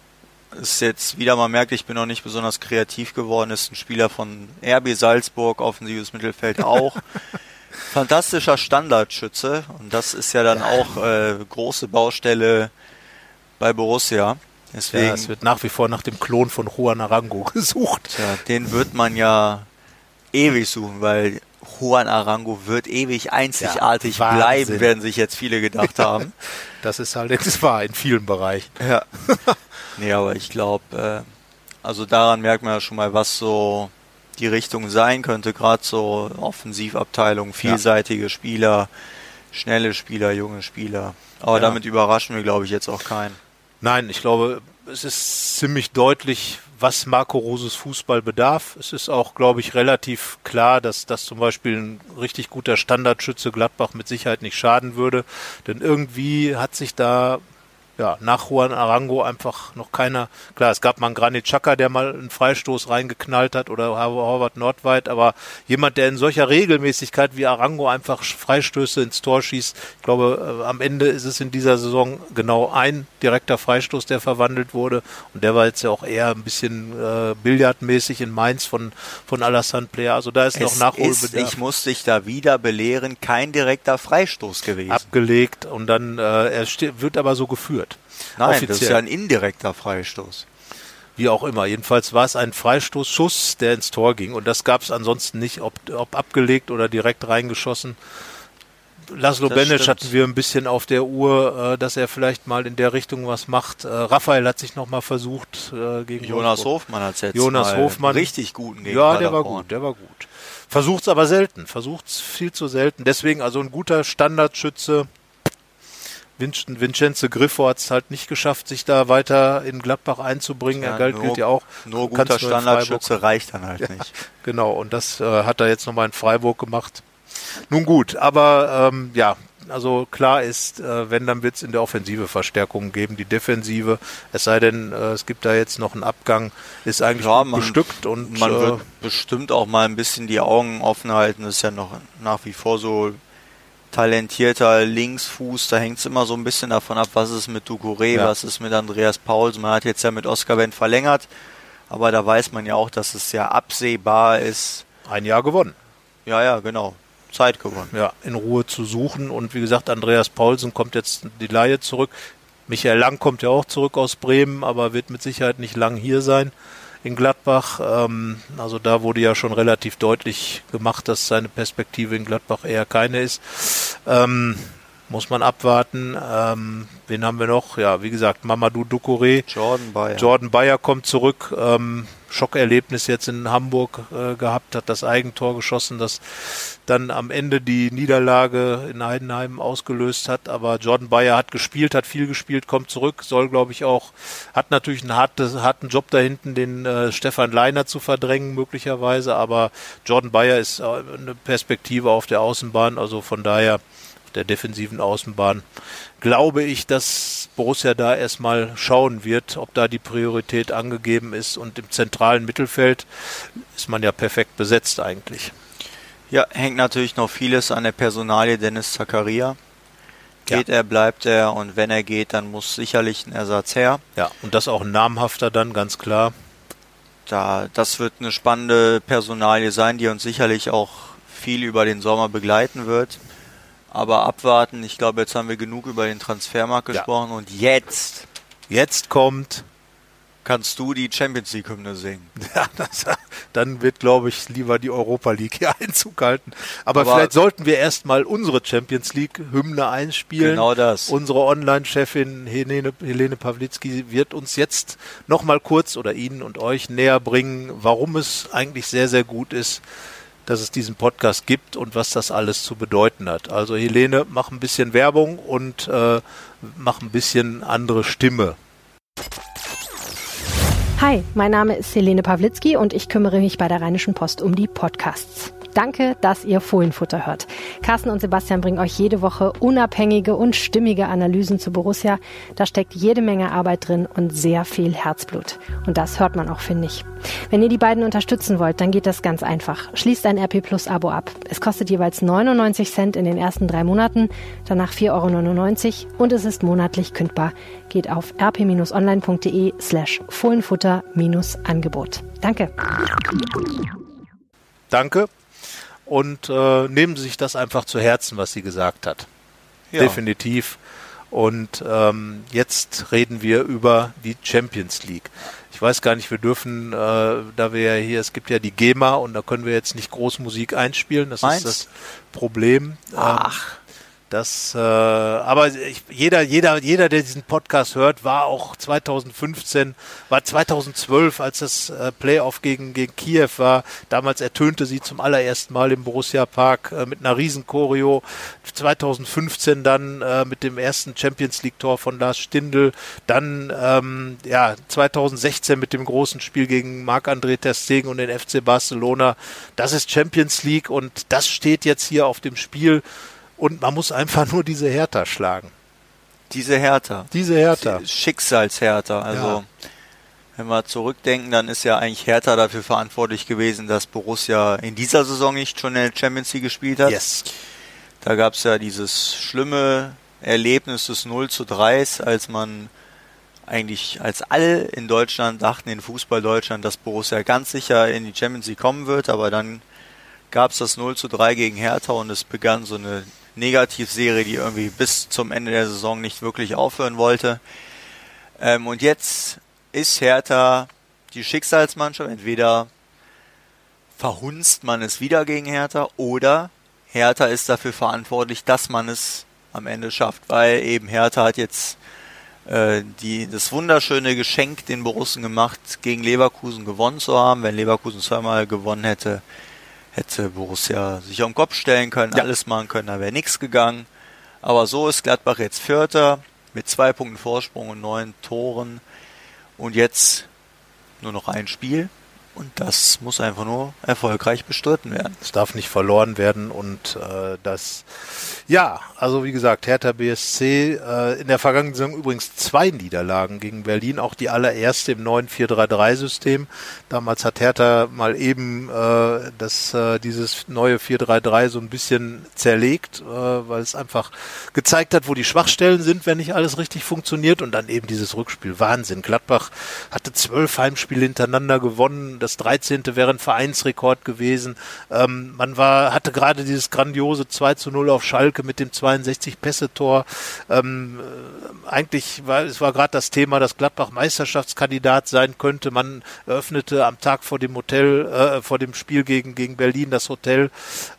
Ist jetzt wieder mal merkt, ich bin noch nicht besonders kreativ geworden. Ist ein Spieler von RB Salzburg, offensives Mittelfeld auch. Fantastischer Standardschütze und das ist ja dann auch äh, große Baustelle bei Borussia. Deswegen, ja, es wird nach wie vor nach dem Klon von Juan Arango gesucht. Tja, den wird man ja ewig suchen, weil Juan Arango wird ewig einzigartig ja, bleiben, werden sich jetzt viele gedacht haben. das ist halt das war in vielen Bereichen. Ja. nee, aber ich glaube, äh, also daran merkt man ja schon mal, was so die Richtung sein könnte, gerade so Offensivabteilung, vielseitige ja. Spieler, schnelle Spieler, junge Spieler. Aber ja. damit überraschen wir, glaube ich, jetzt auch keinen. Nein, ich glaube, es ist ziemlich deutlich, was Marco Roses Fußball bedarf. Es ist auch, glaube ich, relativ klar, dass das zum Beispiel ein richtig guter Standardschütze Gladbach mit Sicherheit nicht schaden würde. Denn irgendwie hat sich da ja, nach Juan Arango einfach noch keiner. Klar, es gab mal einen Granit Xhaka, der mal einen Freistoß reingeknallt hat oder Horvath Nordweit, aber jemand, der in solcher Regelmäßigkeit wie Arango einfach Freistöße ins Tor schießt, ich glaube, äh, am Ende ist es in dieser Saison genau ein direkter Freistoß, der verwandelt wurde und der war jetzt ja auch eher ein bisschen äh, billardmäßig in Mainz von, von Alassane Player, also da ist es noch Nachholbedarf. Ist, ich muss dich da wieder belehren, kein direkter Freistoß gewesen. Abgelegt und dann, äh, er wird aber so geführt. Nein, offiziell. das ist ja ein indirekter Freistoß. Wie auch immer. Jedenfalls war es ein Freistoßschuss, der ins Tor ging. Und das gab es ansonsten nicht, ob, ob abgelegt oder direkt reingeschossen. Laszlo Benic hatten wir ein bisschen auf der Uhr, äh, dass er vielleicht mal in der Richtung was macht. Äh, Raphael hat sich nochmal versucht äh, gegen Jonas Wolfsburg. Hofmann hat jetzt Jonas Hofmann richtig guten gegen Ja, der war gut, der war gut. Versucht's aber selten, versucht's viel zu selten. Deswegen also ein guter Standardschütze Vincenzo Griffo hat es halt nicht geschafft, sich da weiter in Gladbach einzubringen. Ja, er galt, nur, gilt ja auch. Nur guter Standardschütze reicht dann halt nicht. genau, und das äh, hat er jetzt nochmal in Freiburg gemacht. Nun gut, aber ähm, ja, Also klar ist, äh, wenn, dann wird es in der Offensive Verstärkungen geben. Die Defensive, es sei denn, äh, es gibt da jetzt noch einen Abgang, ist eigentlich Ja, man- bestückt und Man äh, wird bestimmt auch mal ein bisschen die Augen offen halten. Das ist ja noch nach wie vor so talentierter Linksfuß. Da hängt es immer so ein bisschen davon ab, was ist mit Ducouré, Ja. was ist mit Andreas Pauls. Man hat jetzt ja mit Oscar Wendt verlängert, aber da weiß man ja auch, dass es ja absehbar ist. ein Jahr gewonnen. Ja, ja, genau. Zeit gewonnen. ja, in Ruhe zu suchen. Und wie gesagt, Andreas Paulsen kommt jetzt die Laie zurück. Michael Lang kommt ja auch zurück aus Bremen, aber wird mit Sicherheit nicht lang hier sein in Gladbach. Ähm, also da wurde ja schon relativ deutlich gemacht, dass seine Perspektive in Gladbach eher keine ist. Ähm, muss man abwarten. Ähm, wen haben wir noch? Ja, wie gesagt, Mamadou Ducouré. Jordan Bayer. Jordan Bayer kommt zurück. Ähm, Schockerlebnis jetzt in Hamburg äh, gehabt, hat das Eigentor geschossen, das dann am Ende die Niederlage in Heidenheim ausgelöst hat. Aber Jordan Bayer hat gespielt, hat viel gespielt, kommt zurück, soll glaube ich auch, hat natürlich einen harten, harten Job da hinten, den äh, Stefan Leiner zu verdrängen möglicherweise. Aber Jordan Bayer ist äh, eine Perspektive auf der Außenbahn, also von daher der defensiven Außenbahn, glaube ich, dass Borussia da erstmal schauen wird, ob da die Priorität angegeben ist. Und im zentralen Mittelfeld ist man ja perfekt besetzt eigentlich. Ja, hängt natürlich noch vieles an der Personalie Dennis Zakaria. Geht er, bleibt er und wenn er geht, dann muss sicherlich ein Ersatz her. Ja, und das auch ein namhafter dann, ganz klar. Da, das wird eine spannende Personalie sein, die uns sicherlich auch viel über den Sommer begleiten wird. Aber abwarten, ich glaube, jetzt haben wir genug über den Transfermarkt Ja. gesprochen und jetzt Jetzt kommt, kannst du die Champions League Hymne singen. ja, das, dann wird, glaube ich, lieber die Europa League hier Einzug halten. Aber, Aber- vielleicht sollten wir erstmal unsere Champions League Hymne einspielen. Genau das. Unsere Online-Chefin Helene, Helene Pawlitzki wird uns jetzt nochmal kurz oder Ihnen und euch näher bringen, warum es eigentlich sehr, sehr gut ist, dass es diesen Podcast gibt und was das alles zu bedeuten hat. Also Helene, mach ein bisschen Werbung und äh, mach ein bisschen andere Stimme. Hi, mein Name ist Helene Pawlitzki und ich kümmere mich bei der Rheinischen Post um die Podcasts. Danke, dass ihr Fohlenfutter hört. Carsten und Sebastian bringen euch jede Woche unabhängige und stimmige Analysen zu Borussia. Da steckt jede Menge Arbeit drin und sehr viel Herzblut. Und das hört man auch, finde ich. Wenn ihr die beiden unterstützen wollt, dann geht das ganz einfach. Schließt ein RP Plus Abo ab. Es kostet jeweils 99 Cent in den ersten drei Monaten, danach 4,99 Euro und es ist monatlich kündbar. Geht auf rp-online.de slash Fohlenfutter-Angebot. Danke. Danke. Und äh, nehmen Sie sich das einfach zu Herzen, was sie gesagt hat. Ja. Definitiv. Und ähm, jetzt reden wir über die Champions League. Ich weiß gar nicht, wir dürfen, äh, da wir ja hier, es gibt ja die GEMA und da können wir jetzt nicht Großmusik einspielen. Das Meinst? ist das Problem. Ach. Ähm, das, äh, aber ich, jeder, jeder, jeder, der diesen Podcast hört, war auch 2015, war 2012, als das äh, Playoff gegen, gegen Kiew war. Damals ertönte sie zum allerersten Mal im Borussia Park äh, mit einer riesen Choreo. 2015 dann äh, mit dem ersten Champions League Tor von Lars Stindl. Dann, ähm, ja, 2016 mit dem großen Spiel gegen Marc-André Ter und den FC Barcelona. Das ist Champions League und das steht jetzt hier auf dem Spiel. Und man muss einfach nur diese Hertha schlagen. Diese Hertha. Diese Hertha. Schicksalshertha. Also, Ja. wenn wir zurückdenken, dann ist ja eigentlich Hertha dafür verantwortlich gewesen, dass Borussia in dieser Saison nicht schon in der Champions League gespielt hat. Yes. Da gab es ja dieses schlimme Erlebnis des 0 zu 3, als man eigentlich, als alle in Deutschland dachten, in Fußball Deutschland, dass Borussia ganz sicher in die Champions League kommen wird, aber dann gab es das 0 zu 3 gegen Hertha und es begann so eine Negativserie, die irgendwie bis zum Ende der Saison nicht wirklich aufhören wollte. Ähm, und jetzt ist Hertha die Schicksalsmannschaft. Entweder verhunzt man es wieder gegen Hertha oder Hertha ist dafür verantwortlich, dass man es am Ende schafft, weil eben Hertha hat jetzt äh, die, das wunderschöne Geschenk den Borussen gemacht, gegen Leverkusen gewonnen zu haben. Wenn Leverkusen zweimal gewonnen hätte, hätte Borussia sich auf den Kopf stellen können, Ja. alles machen können, da wäre nichts gegangen. Aber so ist Gladbach jetzt Vierter mit zwei Punkten Vorsprung und neun Toren. Und jetzt nur noch ein Spiel. Und das muss einfach nur erfolgreich bestritten werden. Es darf nicht verloren werden und äh, das, ja, also wie gesagt, Hertha BSC äh, in der vergangenen Saison übrigens zwei Niederlagen gegen Berlin, auch die allererste im neuen 4-3-3-System. Damals hat Hertha mal eben äh, das, äh, dieses neue 4-3-3 so ein bisschen zerlegt, äh, weil es einfach gezeigt hat, wo die Schwachstellen sind, wenn nicht alles richtig funktioniert und dann eben dieses Rückspiel. Wahnsinn. Gladbach hatte zwölf Heimspiele hintereinander gewonnen das 13. wäre ein Vereinsrekord gewesen. Ähm, man war, hatte gerade dieses grandiose 2 zu 0 auf Schalke mit dem 62 Pässe-Tor. Ähm, äh, eigentlich war, es war gerade das Thema, dass Gladbach Meisterschaftskandidat sein könnte. Man eröffnete am Tag vor dem Hotel, äh, vor dem Spiel gegen, gegen Berlin das Hotel.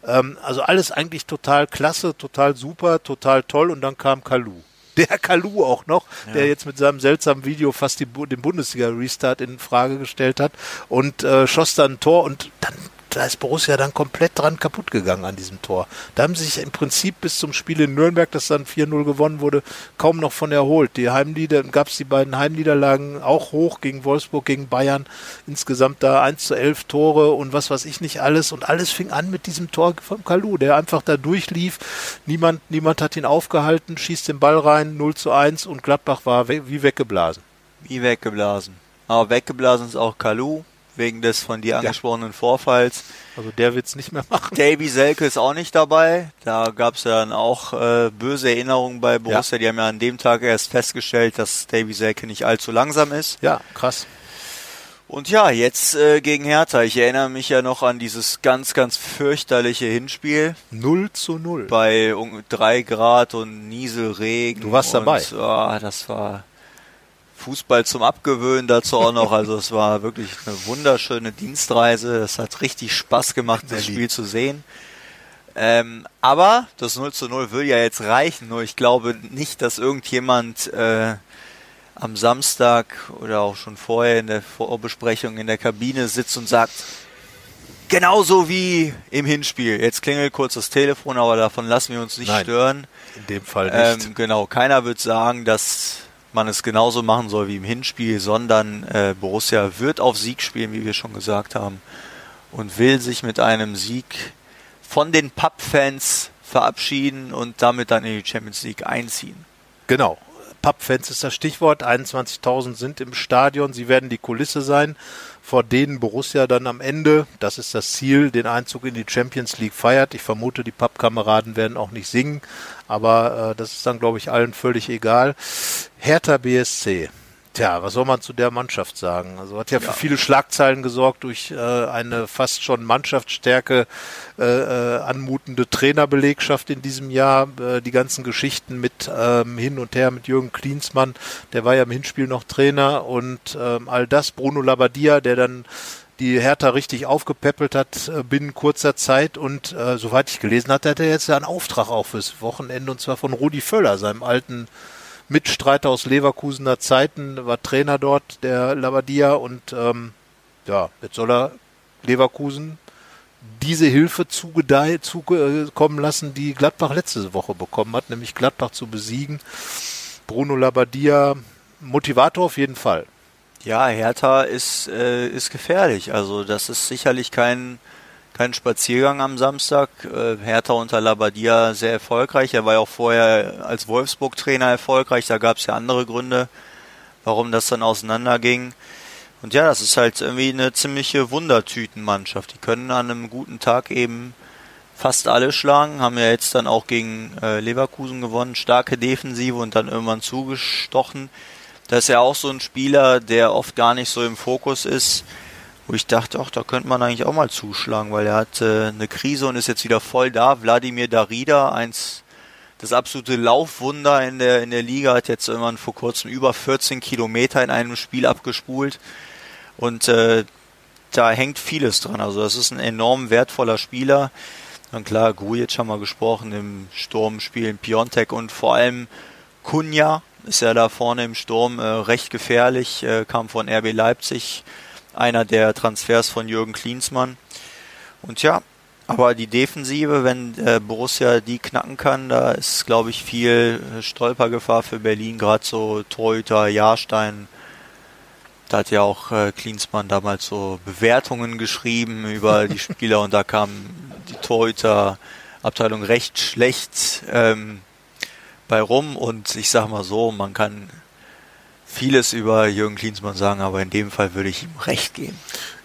Ähm, also alles eigentlich total klasse, total super, total toll und dann kam Kalu der Kalu auch noch, ja. der jetzt mit seinem seltsamen Video fast die, den Bundesliga-Restart in Frage gestellt hat und äh, schoss dann ein Tor und dann da ist Borussia dann komplett dran kaputt gegangen an diesem Tor. Da haben sie sich im Prinzip bis zum Spiel in Nürnberg, das dann 4-0 gewonnen wurde, kaum noch von erholt. Die Heimlieder, gab es die beiden Heimniederlagen auch hoch gegen Wolfsburg, gegen Bayern. Insgesamt da 1 zu 11 Tore und was weiß ich nicht alles. Und alles fing an mit diesem Tor vom Kalu, der einfach da durchlief. Niemand, niemand hat ihn aufgehalten, schießt den Ball rein, 0 zu 1 und Gladbach war wie weggeblasen. Wie weggeblasen. Aber weggeblasen ist auch Kalu wegen des von dir angesprochenen ja. Vorfalls. Also der wird es nicht mehr machen. Davy Selke ist auch nicht dabei. Da gab es ja dann auch äh, böse Erinnerungen bei Borussia. Ja. Die haben ja an dem Tag erst festgestellt, dass Davy Selke nicht allzu langsam ist. Ja, krass. Und ja, jetzt äh, gegen Hertha. Ich erinnere mich ja noch an dieses ganz, ganz fürchterliche Hinspiel. 0 zu 0. Bei um, 3 Grad und Nieselregen. Du warst dabei. Oh, das war Fußball zum Abgewöhnen dazu auch noch. Also es war wirklich eine wunderschöne Dienstreise. Es hat richtig Spaß gemacht, das Spiel zu sehen. Ähm, aber das 0 zu 0 will ja jetzt reichen. Nur ich glaube nicht, dass irgendjemand äh, am Samstag oder auch schon vorher in der Vorbesprechung in der Kabine sitzt und sagt, genauso wie im Hinspiel. Jetzt klingelt kurz das Telefon, aber davon lassen wir uns nicht Nein, stören. In dem Fall nicht. Ähm, genau, keiner wird sagen, dass man es genauso machen soll wie im Hinspiel, sondern äh, Borussia wird auf Sieg spielen, wie wir schon gesagt haben, und will sich mit einem Sieg von den Pub-Fans verabschieden und damit dann in die Champions League einziehen. Genau. Pub-Fans ist das Stichwort. 21.000 sind im Stadion. Sie werden die Kulisse sein vor denen Borussia dann am Ende, das ist das Ziel, den Einzug in die Champions League feiert. Ich vermute, die Pappkameraden werden auch nicht singen, aber äh, das ist dann, glaube ich, allen völlig egal. Hertha BSC. Tja, was soll man zu der Mannschaft sagen? Also hat ja, ja. für viele Schlagzeilen gesorgt durch äh, eine fast schon Mannschaftsstärke äh, äh, anmutende Trainerbelegschaft in diesem Jahr. Äh, die ganzen Geschichten mit ähm, hin und her mit Jürgen Klinsmann, der war ja im Hinspiel noch Trainer und ähm, all das. Bruno Labbadia, der dann die Hertha richtig aufgepäppelt hat äh, binnen kurzer Zeit und äh, soweit ich gelesen hatte, hat er jetzt ja einen Auftrag auch fürs Wochenende und zwar von Rudi Völler, seinem alten Mitstreiter aus Leverkusener Zeiten, war Trainer dort, der Labadia, und ähm, ja, jetzt soll er Leverkusen diese Hilfe zukommen lassen, die Gladbach letzte Woche bekommen hat, nämlich Gladbach zu besiegen. Bruno Labadia, Motivator auf jeden Fall. Ja, Hertha ist, äh, ist gefährlich. Also das ist sicherlich kein kein Spaziergang am Samstag. Äh, Hertha unter Labadia sehr erfolgreich. Er war ja auch vorher als Wolfsburg-Trainer erfolgreich. Da gab es ja andere Gründe, warum das dann auseinanderging. Und ja, das ist halt irgendwie eine ziemliche Wundertütenmannschaft. Die können an einem guten Tag eben fast alle schlagen, haben ja jetzt dann auch gegen äh, Leverkusen gewonnen, starke Defensive und dann irgendwann zugestochen. Das ist ja auch so ein Spieler, der oft gar nicht so im Fokus ist wo ich dachte, ach, da könnte man eigentlich auch mal zuschlagen, weil er hat äh, eine Krise und ist jetzt wieder voll da. Wladimir Darida, eins das absolute Laufwunder in der in der Liga, hat jetzt irgendwann vor kurzem über 14 Kilometer in einem Spiel abgespult und äh, da hängt vieles dran. Also das ist ein enorm wertvoller Spieler. Und klar, Grujic haben wir gesprochen im Sturmspiel, Piontek und vor allem Kunja ist ja da vorne im Sturm äh, recht gefährlich, äh, kam von RB Leipzig, einer der Transfers von Jürgen Klinsmann. Und ja, aber die Defensive, wenn äh, Borussia die knacken kann, da ist, glaube ich, viel Stolpergefahr für Berlin, gerade so Torhüter, Jahrstein. Da hat ja auch äh, Klinsmann damals so Bewertungen geschrieben über die Spieler und da kam die Torhüter-Abteilung recht schlecht ähm, bei rum und ich sag mal so, man kann vieles über Jürgen Klinsmann sagen, aber in dem Fall würde ich ihm recht geben.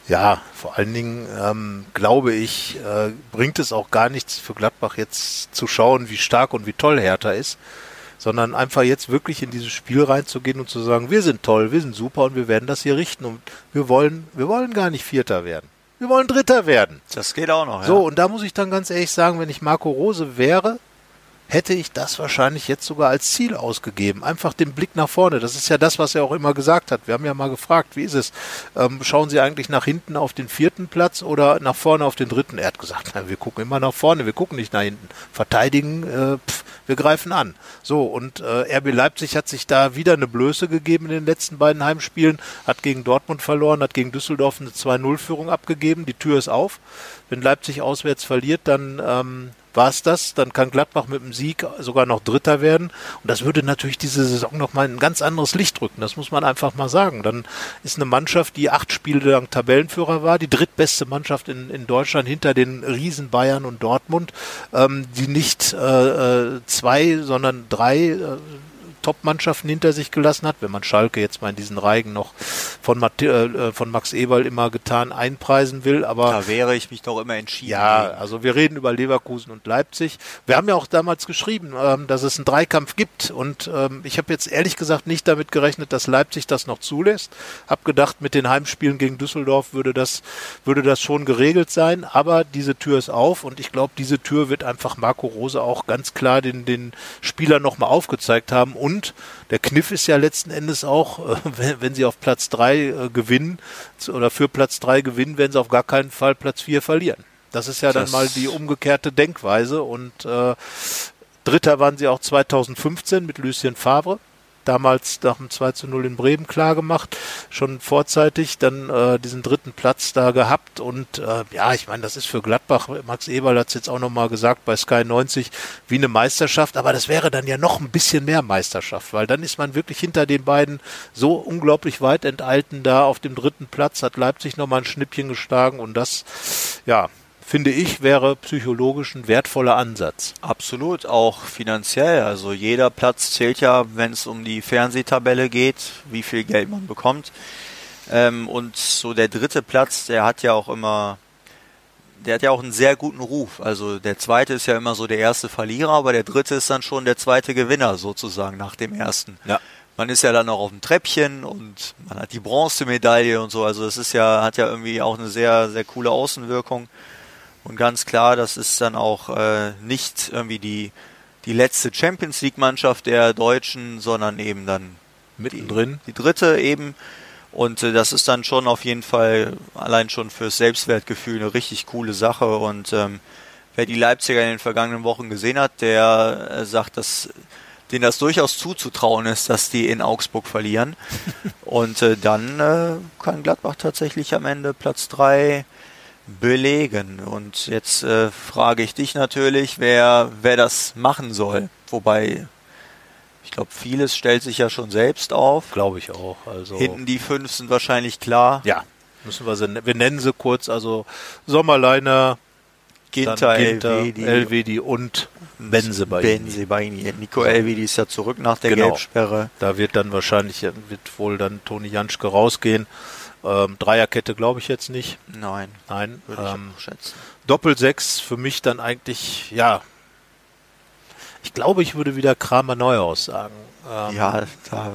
Ja, vor allen Dingen ähm, glaube ich, äh, bringt es auch gar nichts für Gladbach jetzt zu schauen, wie stark und wie toll Hertha ist, sondern einfach jetzt wirklich in dieses Spiel reinzugehen und zu sagen, wir sind toll, wir sind super und wir werden das hier richten und wir wollen, wir wollen gar nicht Vierter werden. Wir wollen Dritter werden. Das geht auch noch. So, und da muss ich dann ganz ehrlich sagen, wenn ich Marco Rose wäre, hätte ich das wahrscheinlich jetzt sogar als Ziel ausgegeben. Einfach den Blick nach vorne. Das ist ja das, was er auch immer gesagt hat. Wir haben ja mal gefragt, wie ist es? Ähm, schauen Sie eigentlich nach hinten auf den vierten Platz oder nach vorne auf den dritten? Er hat gesagt, nein, wir gucken immer nach vorne, wir gucken nicht nach hinten. Verteidigen, äh, pff, wir greifen an. So, und äh, RB Leipzig hat sich da wieder eine Blöße gegeben in den letzten beiden Heimspielen, hat gegen Dortmund verloren, hat gegen Düsseldorf eine 2-0-Führung abgegeben. Die Tür ist auf. Wenn Leipzig auswärts verliert, dann ähm, war es das. Dann kann Gladbach mit dem Sieg sogar noch Dritter werden. Und das würde natürlich diese Saison nochmal ein ganz anderes Licht drücken. Das muss man einfach mal sagen. Dann ist eine Mannschaft, die acht Spiele lang Tabellenführer war, die drittbeste Mannschaft in, in Deutschland hinter den Riesen Bayern und Dortmund, ähm, die nicht äh, äh zwei, sondern drei äh, Top-Mannschaften hinter sich gelassen hat, wenn man Schalke jetzt mal in diesen Reigen noch von, Mathe, äh, von Max Eberl immer getan einpreisen will. Aber da wäre ich mich doch immer entschieden. Ja, gegen. also wir reden über Leverkusen und Leipzig. Wir haben ja auch damals geschrieben, ähm, dass es einen Dreikampf gibt und ähm, ich habe jetzt ehrlich gesagt nicht damit gerechnet, dass Leipzig das noch zulässt. Hab gedacht, mit den Heimspielen gegen Düsseldorf würde das würde das schon geregelt sein, aber diese Tür ist auf und ich glaube, diese Tür wird einfach Marco Rose auch ganz klar den den Spieler nochmal aufgezeigt haben und und der Kniff ist ja letzten Endes auch, äh, wenn, sie auf Platz drei äh, gewinnen oder für Platz drei gewinnen, werden sie auf gar keinen Fall Platz vier verlieren. Das ist ja das dann mal die umgekehrte Denkweise. Und äh, Dritter waren sie auch 2015 mit Lucien Favre damals nach dem 2 zu 0 in Bremen klar gemacht, schon vorzeitig dann äh, diesen dritten Platz da gehabt und äh, ja, ich meine, das ist für Gladbach, Max Eberl hat es jetzt auch nochmal gesagt bei Sky 90, wie eine Meisterschaft, aber das wäre dann ja noch ein bisschen mehr Meisterschaft, weil dann ist man wirklich hinter den beiden so unglaublich weit enteilten da auf dem dritten Platz, hat Leipzig nochmal ein Schnippchen geschlagen und das, ja, finde ich, wäre psychologisch ein wertvoller Ansatz. Absolut, auch finanziell. Also jeder Platz zählt ja, wenn es um die Fernsehtabelle geht, wie viel Geld man bekommt. Ähm, und so der dritte Platz, der hat ja auch immer, der hat ja auch einen sehr guten Ruf. Also der zweite ist ja immer so der erste Verlierer, aber der dritte ist dann schon der zweite Gewinner sozusagen nach dem ersten. Ja. Man ist ja dann auch auf dem Treppchen und man hat die Bronzemedaille und so. Also es ist ja, hat ja irgendwie auch eine sehr, sehr coole Außenwirkung. Und ganz klar, das ist dann auch äh, nicht irgendwie die, die letzte Champions League Mannschaft der Deutschen, sondern eben dann mittendrin. Die, die dritte eben. Und äh, das ist dann schon auf jeden Fall allein schon fürs Selbstwertgefühl eine richtig coole Sache. Und ähm, wer die Leipziger in den vergangenen Wochen gesehen hat, der äh, sagt, dass denen das durchaus zuzutrauen ist, dass die in Augsburg verlieren. Und äh, dann äh, kann Gladbach tatsächlich am Ende Platz drei belegen. Und jetzt äh, frage ich dich natürlich, wer, wer das machen soll. Wobei, ich glaube, vieles stellt sich ja schon selbst auf. Glaube ich auch. Also Hinten die fünf sind wahrscheinlich klar. Ja, müssen wir sie, wir nennen sie kurz, also Sommerleiner, Ginter, Ginter Elvedi, Elvedi und Benzebaini. Benzebaini. Nico Elvedi ist ja zurück nach der genau. Gelbsperre. Da wird dann wahrscheinlich, wird wohl dann Toni Janschke rausgehen. Ähm, Dreierkette glaube ich jetzt nicht. Nein. Nein. Würde ähm, ich schätzen. Doppel-Sechs für mich dann eigentlich, ja. Ich glaube, ich würde wieder Kramer Neuhaus sagen. Ähm, ja, da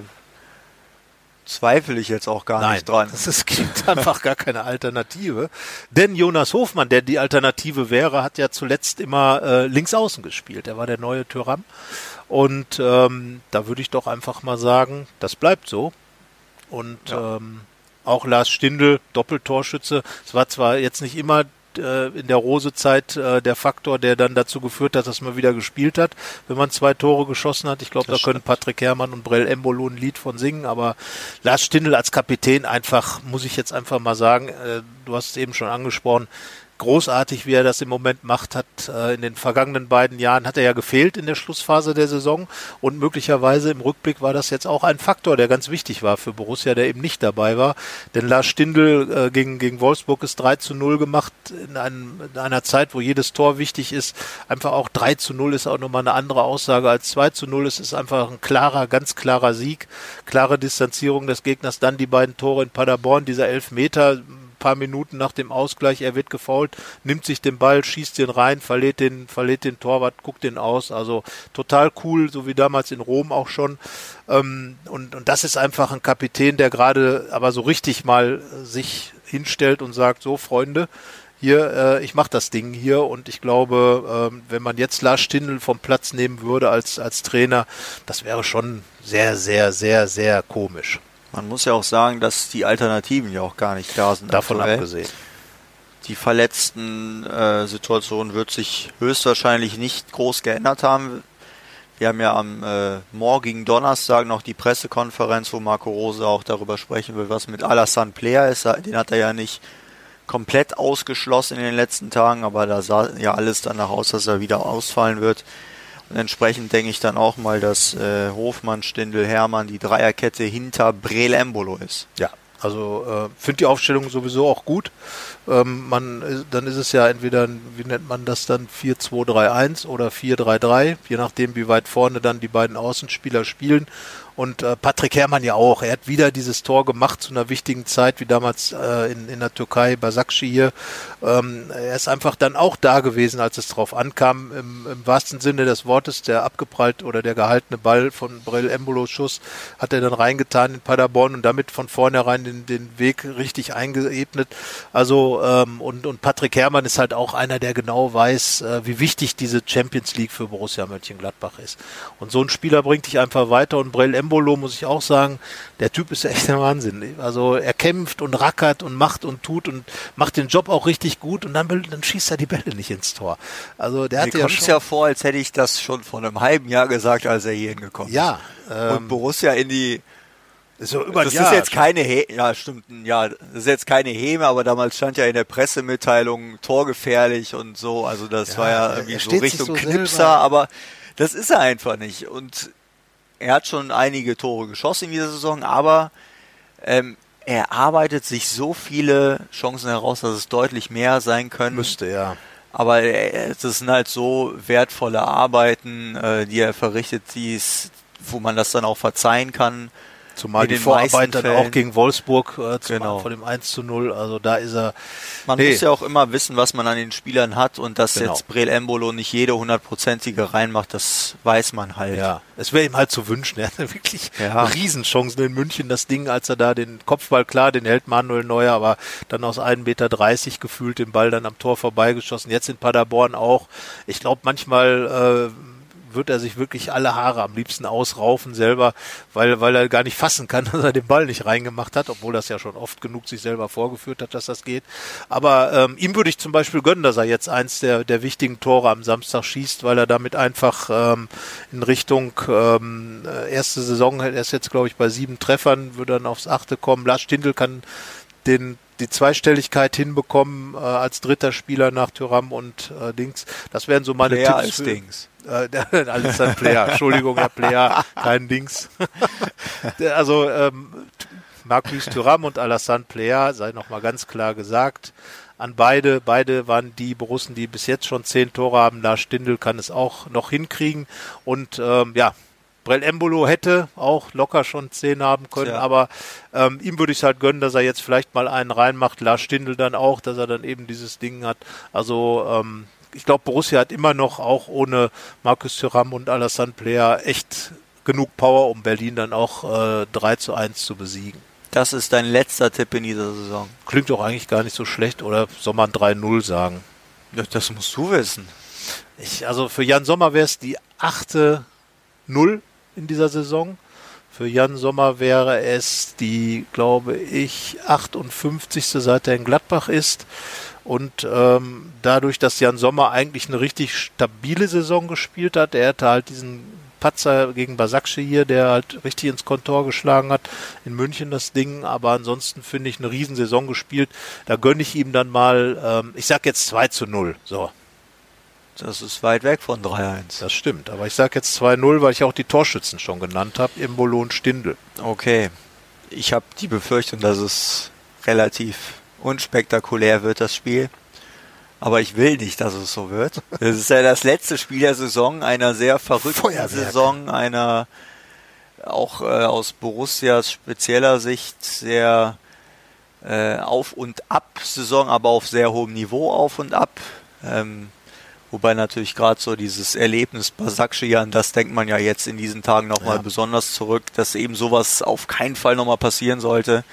zweifle ich jetzt auch gar nein, nicht dran. Es gibt einfach gar keine Alternative. Denn Jonas Hofmann, der die Alternative wäre, hat ja zuletzt immer äh, links außen gespielt. Er war der neue Tyram. Und ähm, da würde ich doch einfach mal sagen, das bleibt so. Und ja. ähm, auch Lars Stindl, Doppeltorschütze. Es war zwar jetzt nicht immer äh, in der Rose-Zeit äh, der Faktor, der dann dazu geführt hat, dass man wieder gespielt hat, wenn man zwei Tore geschossen hat. Ich glaube, da können Patrick Herrmann und Brell Embolo ein Lied von singen, aber Lars Stindl als Kapitän einfach, muss ich jetzt einfach mal sagen, äh, du hast es eben schon angesprochen, großartig, wie er das im Moment macht, hat äh, in den vergangenen beiden Jahren hat er ja gefehlt in der Schlussphase der Saison und möglicherweise im Rückblick war das jetzt auch ein Faktor, der ganz wichtig war für Borussia, der eben nicht dabei war. Denn Lars Stindl äh, gegen, gegen Wolfsburg ist 3 zu 0 gemacht in, einem, in einer Zeit, wo jedes Tor wichtig ist. Einfach auch 3 zu 0 ist auch nochmal eine andere Aussage als 2 zu 0. Es ist einfach ein klarer, ganz klarer Sieg, klare Distanzierung des Gegners. Dann die beiden Tore in Paderborn, dieser Elfmeter, paar Minuten nach dem Ausgleich, er wird gefault, nimmt sich den Ball, schießt den rein, verliert den, verliert den Torwart, guckt den aus. Also total cool, so wie damals in Rom auch schon. Ähm, und, und das ist einfach ein Kapitän, der gerade aber so richtig mal sich hinstellt und sagt, so Freunde, hier, äh, ich mache das Ding hier und ich glaube, ähm, wenn man jetzt Lars Stindl vom Platz nehmen würde als, als Trainer, das wäre schon sehr, sehr, sehr, sehr komisch. Man muss ja auch sagen, dass die Alternativen ja auch gar nicht da sind. Davon aktuell. abgesehen. Die verletzten äh, Situation wird sich höchstwahrscheinlich nicht groß geändert haben. Wir haben ja am äh, morgigen Donnerstag noch die Pressekonferenz, wo Marco Rose auch darüber sprechen will, was mit Alassane Player ist. Den hat er ja nicht komplett ausgeschlossen in den letzten Tagen, aber da sah ja alles danach aus, dass er wieder ausfallen wird. Entsprechend denke ich dann auch mal, dass äh, Hofmann, Stindel, Hermann die Dreierkette hinter Brel Embolo ist. Ja, also äh, finde die Aufstellung sowieso auch gut. Ähm, man, äh, dann ist es ja entweder, wie nennt man das dann, 4-2-3-1 oder 4-3-3, je nachdem, wie weit vorne dann die beiden Außenspieler spielen. Und äh, Patrick Herrmann ja auch. Er hat wieder dieses Tor gemacht zu einer wichtigen Zeit, wie damals äh, in, in der Türkei, Basakci hier. Ähm, er ist einfach dann auch da gewesen, als es drauf ankam. Im, Im, wahrsten Sinne des Wortes, der abgeprallt oder der gehaltene Ball von Brell Embolo Schuss hat er dann reingetan in Paderborn und damit von vornherein den, den Weg richtig eingeebnet. Also ähm, und, und Patrick Herrmann ist halt auch einer, der genau weiß, äh, wie wichtig diese Champions League für Borussia Mönchengladbach ist. Und so ein Spieler bringt dich einfach weiter und Brell Embolo Embolo, muss ich auch sagen, der Typ ist echt der Wahnsinn. Also er kämpft und rackert und macht und tut und macht den Job auch richtig gut und dann, dann schießt er die Bälle nicht ins Tor. Also der Mir hat ja schon ja vor, als hätte ich das schon vor einem halben Jahr gesagt, als er hier hingekommen ist. Ja. Ähm, und Borussia in die so über das ist jetzt keine He ja stimmt ja das ist jetzt keine Heme aber damals stand ja in der Pressemitteilung torgefährlich und so also das ja, war ja irgendwie so Richtung so Knipser selber. aber das ist er einfach nicht und er hat schon einige Tore geschossen in dieser Saison, aber ähm, er arbeitet sich so viele Chancen heraus, dass es deutlich mehr sein können. Müsste, ja. Aber es sind halt so wertvolle Arbeiten, äh, die er verrichtet, die's, wo man das dann auch verzeihen kann. Zumal die Vorarbeit dann auch gegen Wolfsburg äh, genau. vor dem 1 zu 0, also da ist er. Man nee. muss ja auch immer wissen, was man an den Spielern hat und dass genau. jetzt Brel Embolo nicht jede hundertprozentige reinmacht, das weiß man halt. Ja, es wäre ihm halt zu wünschen. Er hatte wirklich ja. Riesenchancen in München, das Ding, als er da den Kopfball, klar, den hält Manuel Neuer, aber dann aus 1,30 Meter gefühlt den Ball dann am Tor vorbeigeschossen. Jetzt in Paderborn auch. Ich glaube manchmal, äh, wird er sich wirklich alle Haare am liebsten ausraufen selber, weil, weil er gar nicht fassen kann, dass er den Ball nicht reingemacht hat, obwohl das ja schon oft genug sich selber vorgeführt hat, dass das geht. Aber ähm, ihm würde ich zum Beispiel gönnen, dass er jetzt eins der, der wichtigen Tore am Samstag schießt, weil er damit einfach ähm, in Richtung ähm, erste Saison, er ist jetzt glaube ich bei sieben Treffern, würde dann aufs achte kommen. Lars Stindl kann den die Zweistelligkeit hinbekommen äh, als dritter Spieler nach Tyram und äh, Dings. Das wären so meine Player Tipps. Als für, Dings. Äh, alles ein Player. Entschuldigung, Herr Player, kein Dings. also ähm, Marcus Thuram und Alassane Player, sei nochmal ganz klar gesagt, an beide. Beide waren die Borussen, die bis jetzt schon zehn Tore haben. Lars Stindl kann es auch noch hinkriegen. Und ähm, ja, Brell Embolo hätte auch locker schon zehn haben können, ja. aber ähm, ihm würde ich es halt gönnen, dass er jetzt vielleicht mal einen reinmacht. Lars Stindl dann auch, dass er dann eben dieses Ding hat. Also ähm, ich glaube, Borussia hat immer noch auch ohne Markus Thuram und Alassane Player echt genug Power, um Berlin dann auch äh, 3 zu 1 zu besiegen. Das ist dein letzter Tipp in dieser Saison. Klingt doch eigentlich gar nicht so schlecht, oder soll man 3-0 sagen? Ja, das musst du wissen. Ich, also für Jan Sommer wäre es die achte Null in dieser Saison. Für Jan Sommer wäre es die, glaube ich, 58. seit er in Gladbach ist. Und ähm, dadurch, dass Jan Sommer eigentlich eine richtig stabile Saison gespielt hat, er hatte halt diesen Patzer gegen Basakci hier, der halt richtig ins Kontor geschlagen hat. In München das Ding, aber ansonsten finde ich eine Riesensaison gespielt. Da gönne ich ihm dann mal, ähm, ich sag jetzt 2 zu 0. So. Das ist weit weg von 3-1. Das stimmt, aber ich sag jetzt 2-0, weil ich auch die Torschützen schon genannt habe, Imbolo und Stindl. Okay. Ich habe die Befürchtung, dass es relativ unspektakulär wird, das Spiel. Aber ich will nicht, dass es so wird. Das ist ja das letzte Spiel der Saison, einer sehr verrückten Feuerwerk. Saison, einer auch äh, aus Borussias spezieller Sicht sehr äh, auf und ab Saison, aber auf sehr hohem Niveau auf und ab. Ähm, wobei natürlich gerade so dieses Erlebnis Basakci, an das denkt man ja jetzt in diesen Tagen nochmal Ja. besonders zurück, dass eben sowas auf keinen Fall nochmal passieren sollte.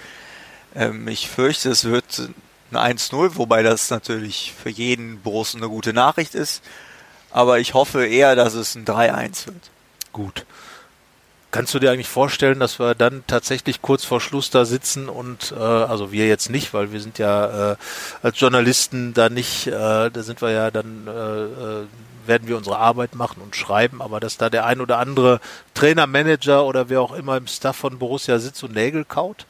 Ähm, ich fürchte, es wird ein 1-0, wobei das natürlich für jeden Borussen eine gute Nachricht ist. Aber ich hoffe eher, dass es ein 3-1 wird. Gut. Kannst du dir eigentlich vorstellen, dass wir dann tatsächlich kurz vor Schluss da sitzen und äh, also wir jetzt nicht, weil wir sind ja äh, als Journalisten da nicht, äh, da sind wir ja dann äh, äh, werden wir unsere Arbeit machen und schreiben, aber dass da der ein oder andere Trainer, Manager oder wer auch immer im Staff von Borussia sitzt und Nägel kaut?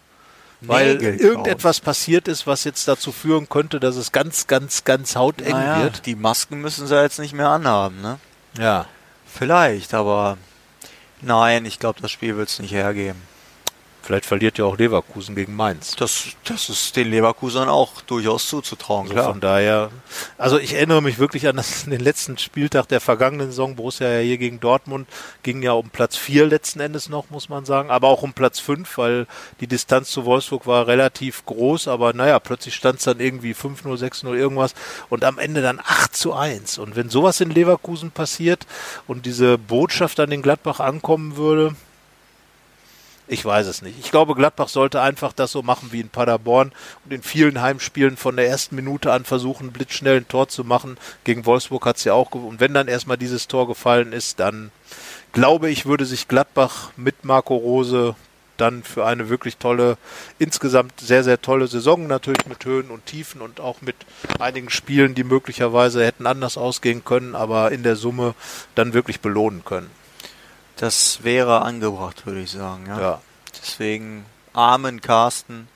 Weil Nägel irgendetwas passiert ist, was jetzt dazu führen könnte, dass es ganz, ganz, ganz hauteng Naja, wird. Die Masken müssen sie jetzt nicht mehr anhaben, ne? Ja. Vielleicht, aber nein, ich glaube, das Spiel wird es nicht hergeben. Vielleicht verliert ja auch Leverkusen gegen Mainz. Das, das ist den Leverkusern auch durchaus zuzutrauen, Also klar. von daher, also ich erinnere mich wirklich an das, den letzten Spieltag der vergangenen Saison. Borussia ja hier gegen Dortmund ging ja um Platz 4 letzten Endes noch, muss man sagen, aber auch um Platz 5, weil die Distanz zu Wolfsburg war relativ groß, aber naja, plötzlich stand es dann irgendwie 5-0, 6-0 irgendwas und am Ende dann 8 zu 1. Und wenn sowas in Leverkusen passiert und diese Botschaft an den Gladbach ankommen würde, ich weiß es nicht. Ich glaube, Gladbach sollte einfach das so machen wie in Paderborn und in vielen Heimspielen von der ersten Minute an versuchen, blitzschnell ein Tor zu machen. Gegen Wolfsburg hat es ja auch gewonnen. Und wenn dann erstmal dieses Tor gefallen ist, dann glaube ich, würde sich Gladbach mit Marco Rose dann für eine wirklich tolle, insgesamt sehr, sehr tolle Saison, natürlich mit Höhen und Tiefen und auch mit einigen Spielen, die möglicherweise hätten anders ausgehen können, aber in der Summe dann wirklich belohnen können. Das wäre angebracht, würde ich sagen. Ja. Ja. Deswegen Amen, Carsten.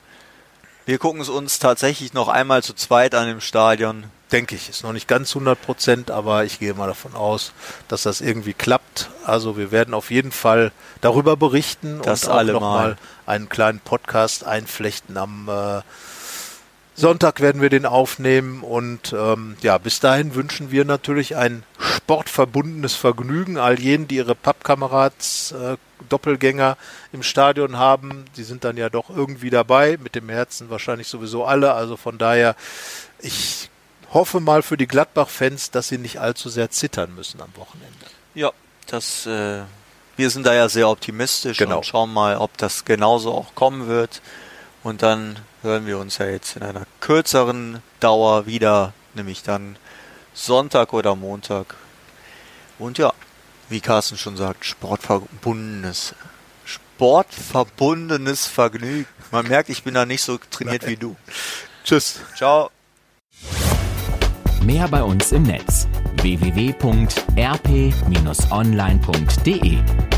Wir gucken es uns tatsächlich noch einmal zu zweit an im Stadion. denke ich. Ist noch nicht ganz 100 Prozent, aber ich gehe mal davon aus, dass das irgendwie klappt. Also wir werden auf jeden Fall darüber berichten Das und auch alle noch mal. mal einen kleinen Podcast einflechten. Am äh, Sonntag werden wir den aufnehmen und ähm, ja, bis dahin wünschen wir natürlich ein sportverbundenes Vergnügen all jenen, die ihre Pappkamerads, äh, Doppelgänger im Stadion haben. Die sind dann ja doch irgendwie dabei, mit dem Herzen wahrscheinlich sowieso alle. Also von daher, ich hoffe mal für die Gladbach-Fans, dass sie nicht allzu sehr zittern müssen am Wochenende. Ja, das, äh, wir sind da ja sehr optimistisch Genau. und schauen mal, ob das genauso auch kommen wird. Und dann hören wir uns ja jetzt in einer kürzeren Dauer wieder, nämlich dann Sonntag oder Montag. Und ja, wie Carsten schon sagt, sportverbundenes, sportverbundenes Vergnügen. Man merkt, ich bin da nicht so trainiert wie du. Tschüss. Ciao. Mehr bei uns im Netz www.rp-online.de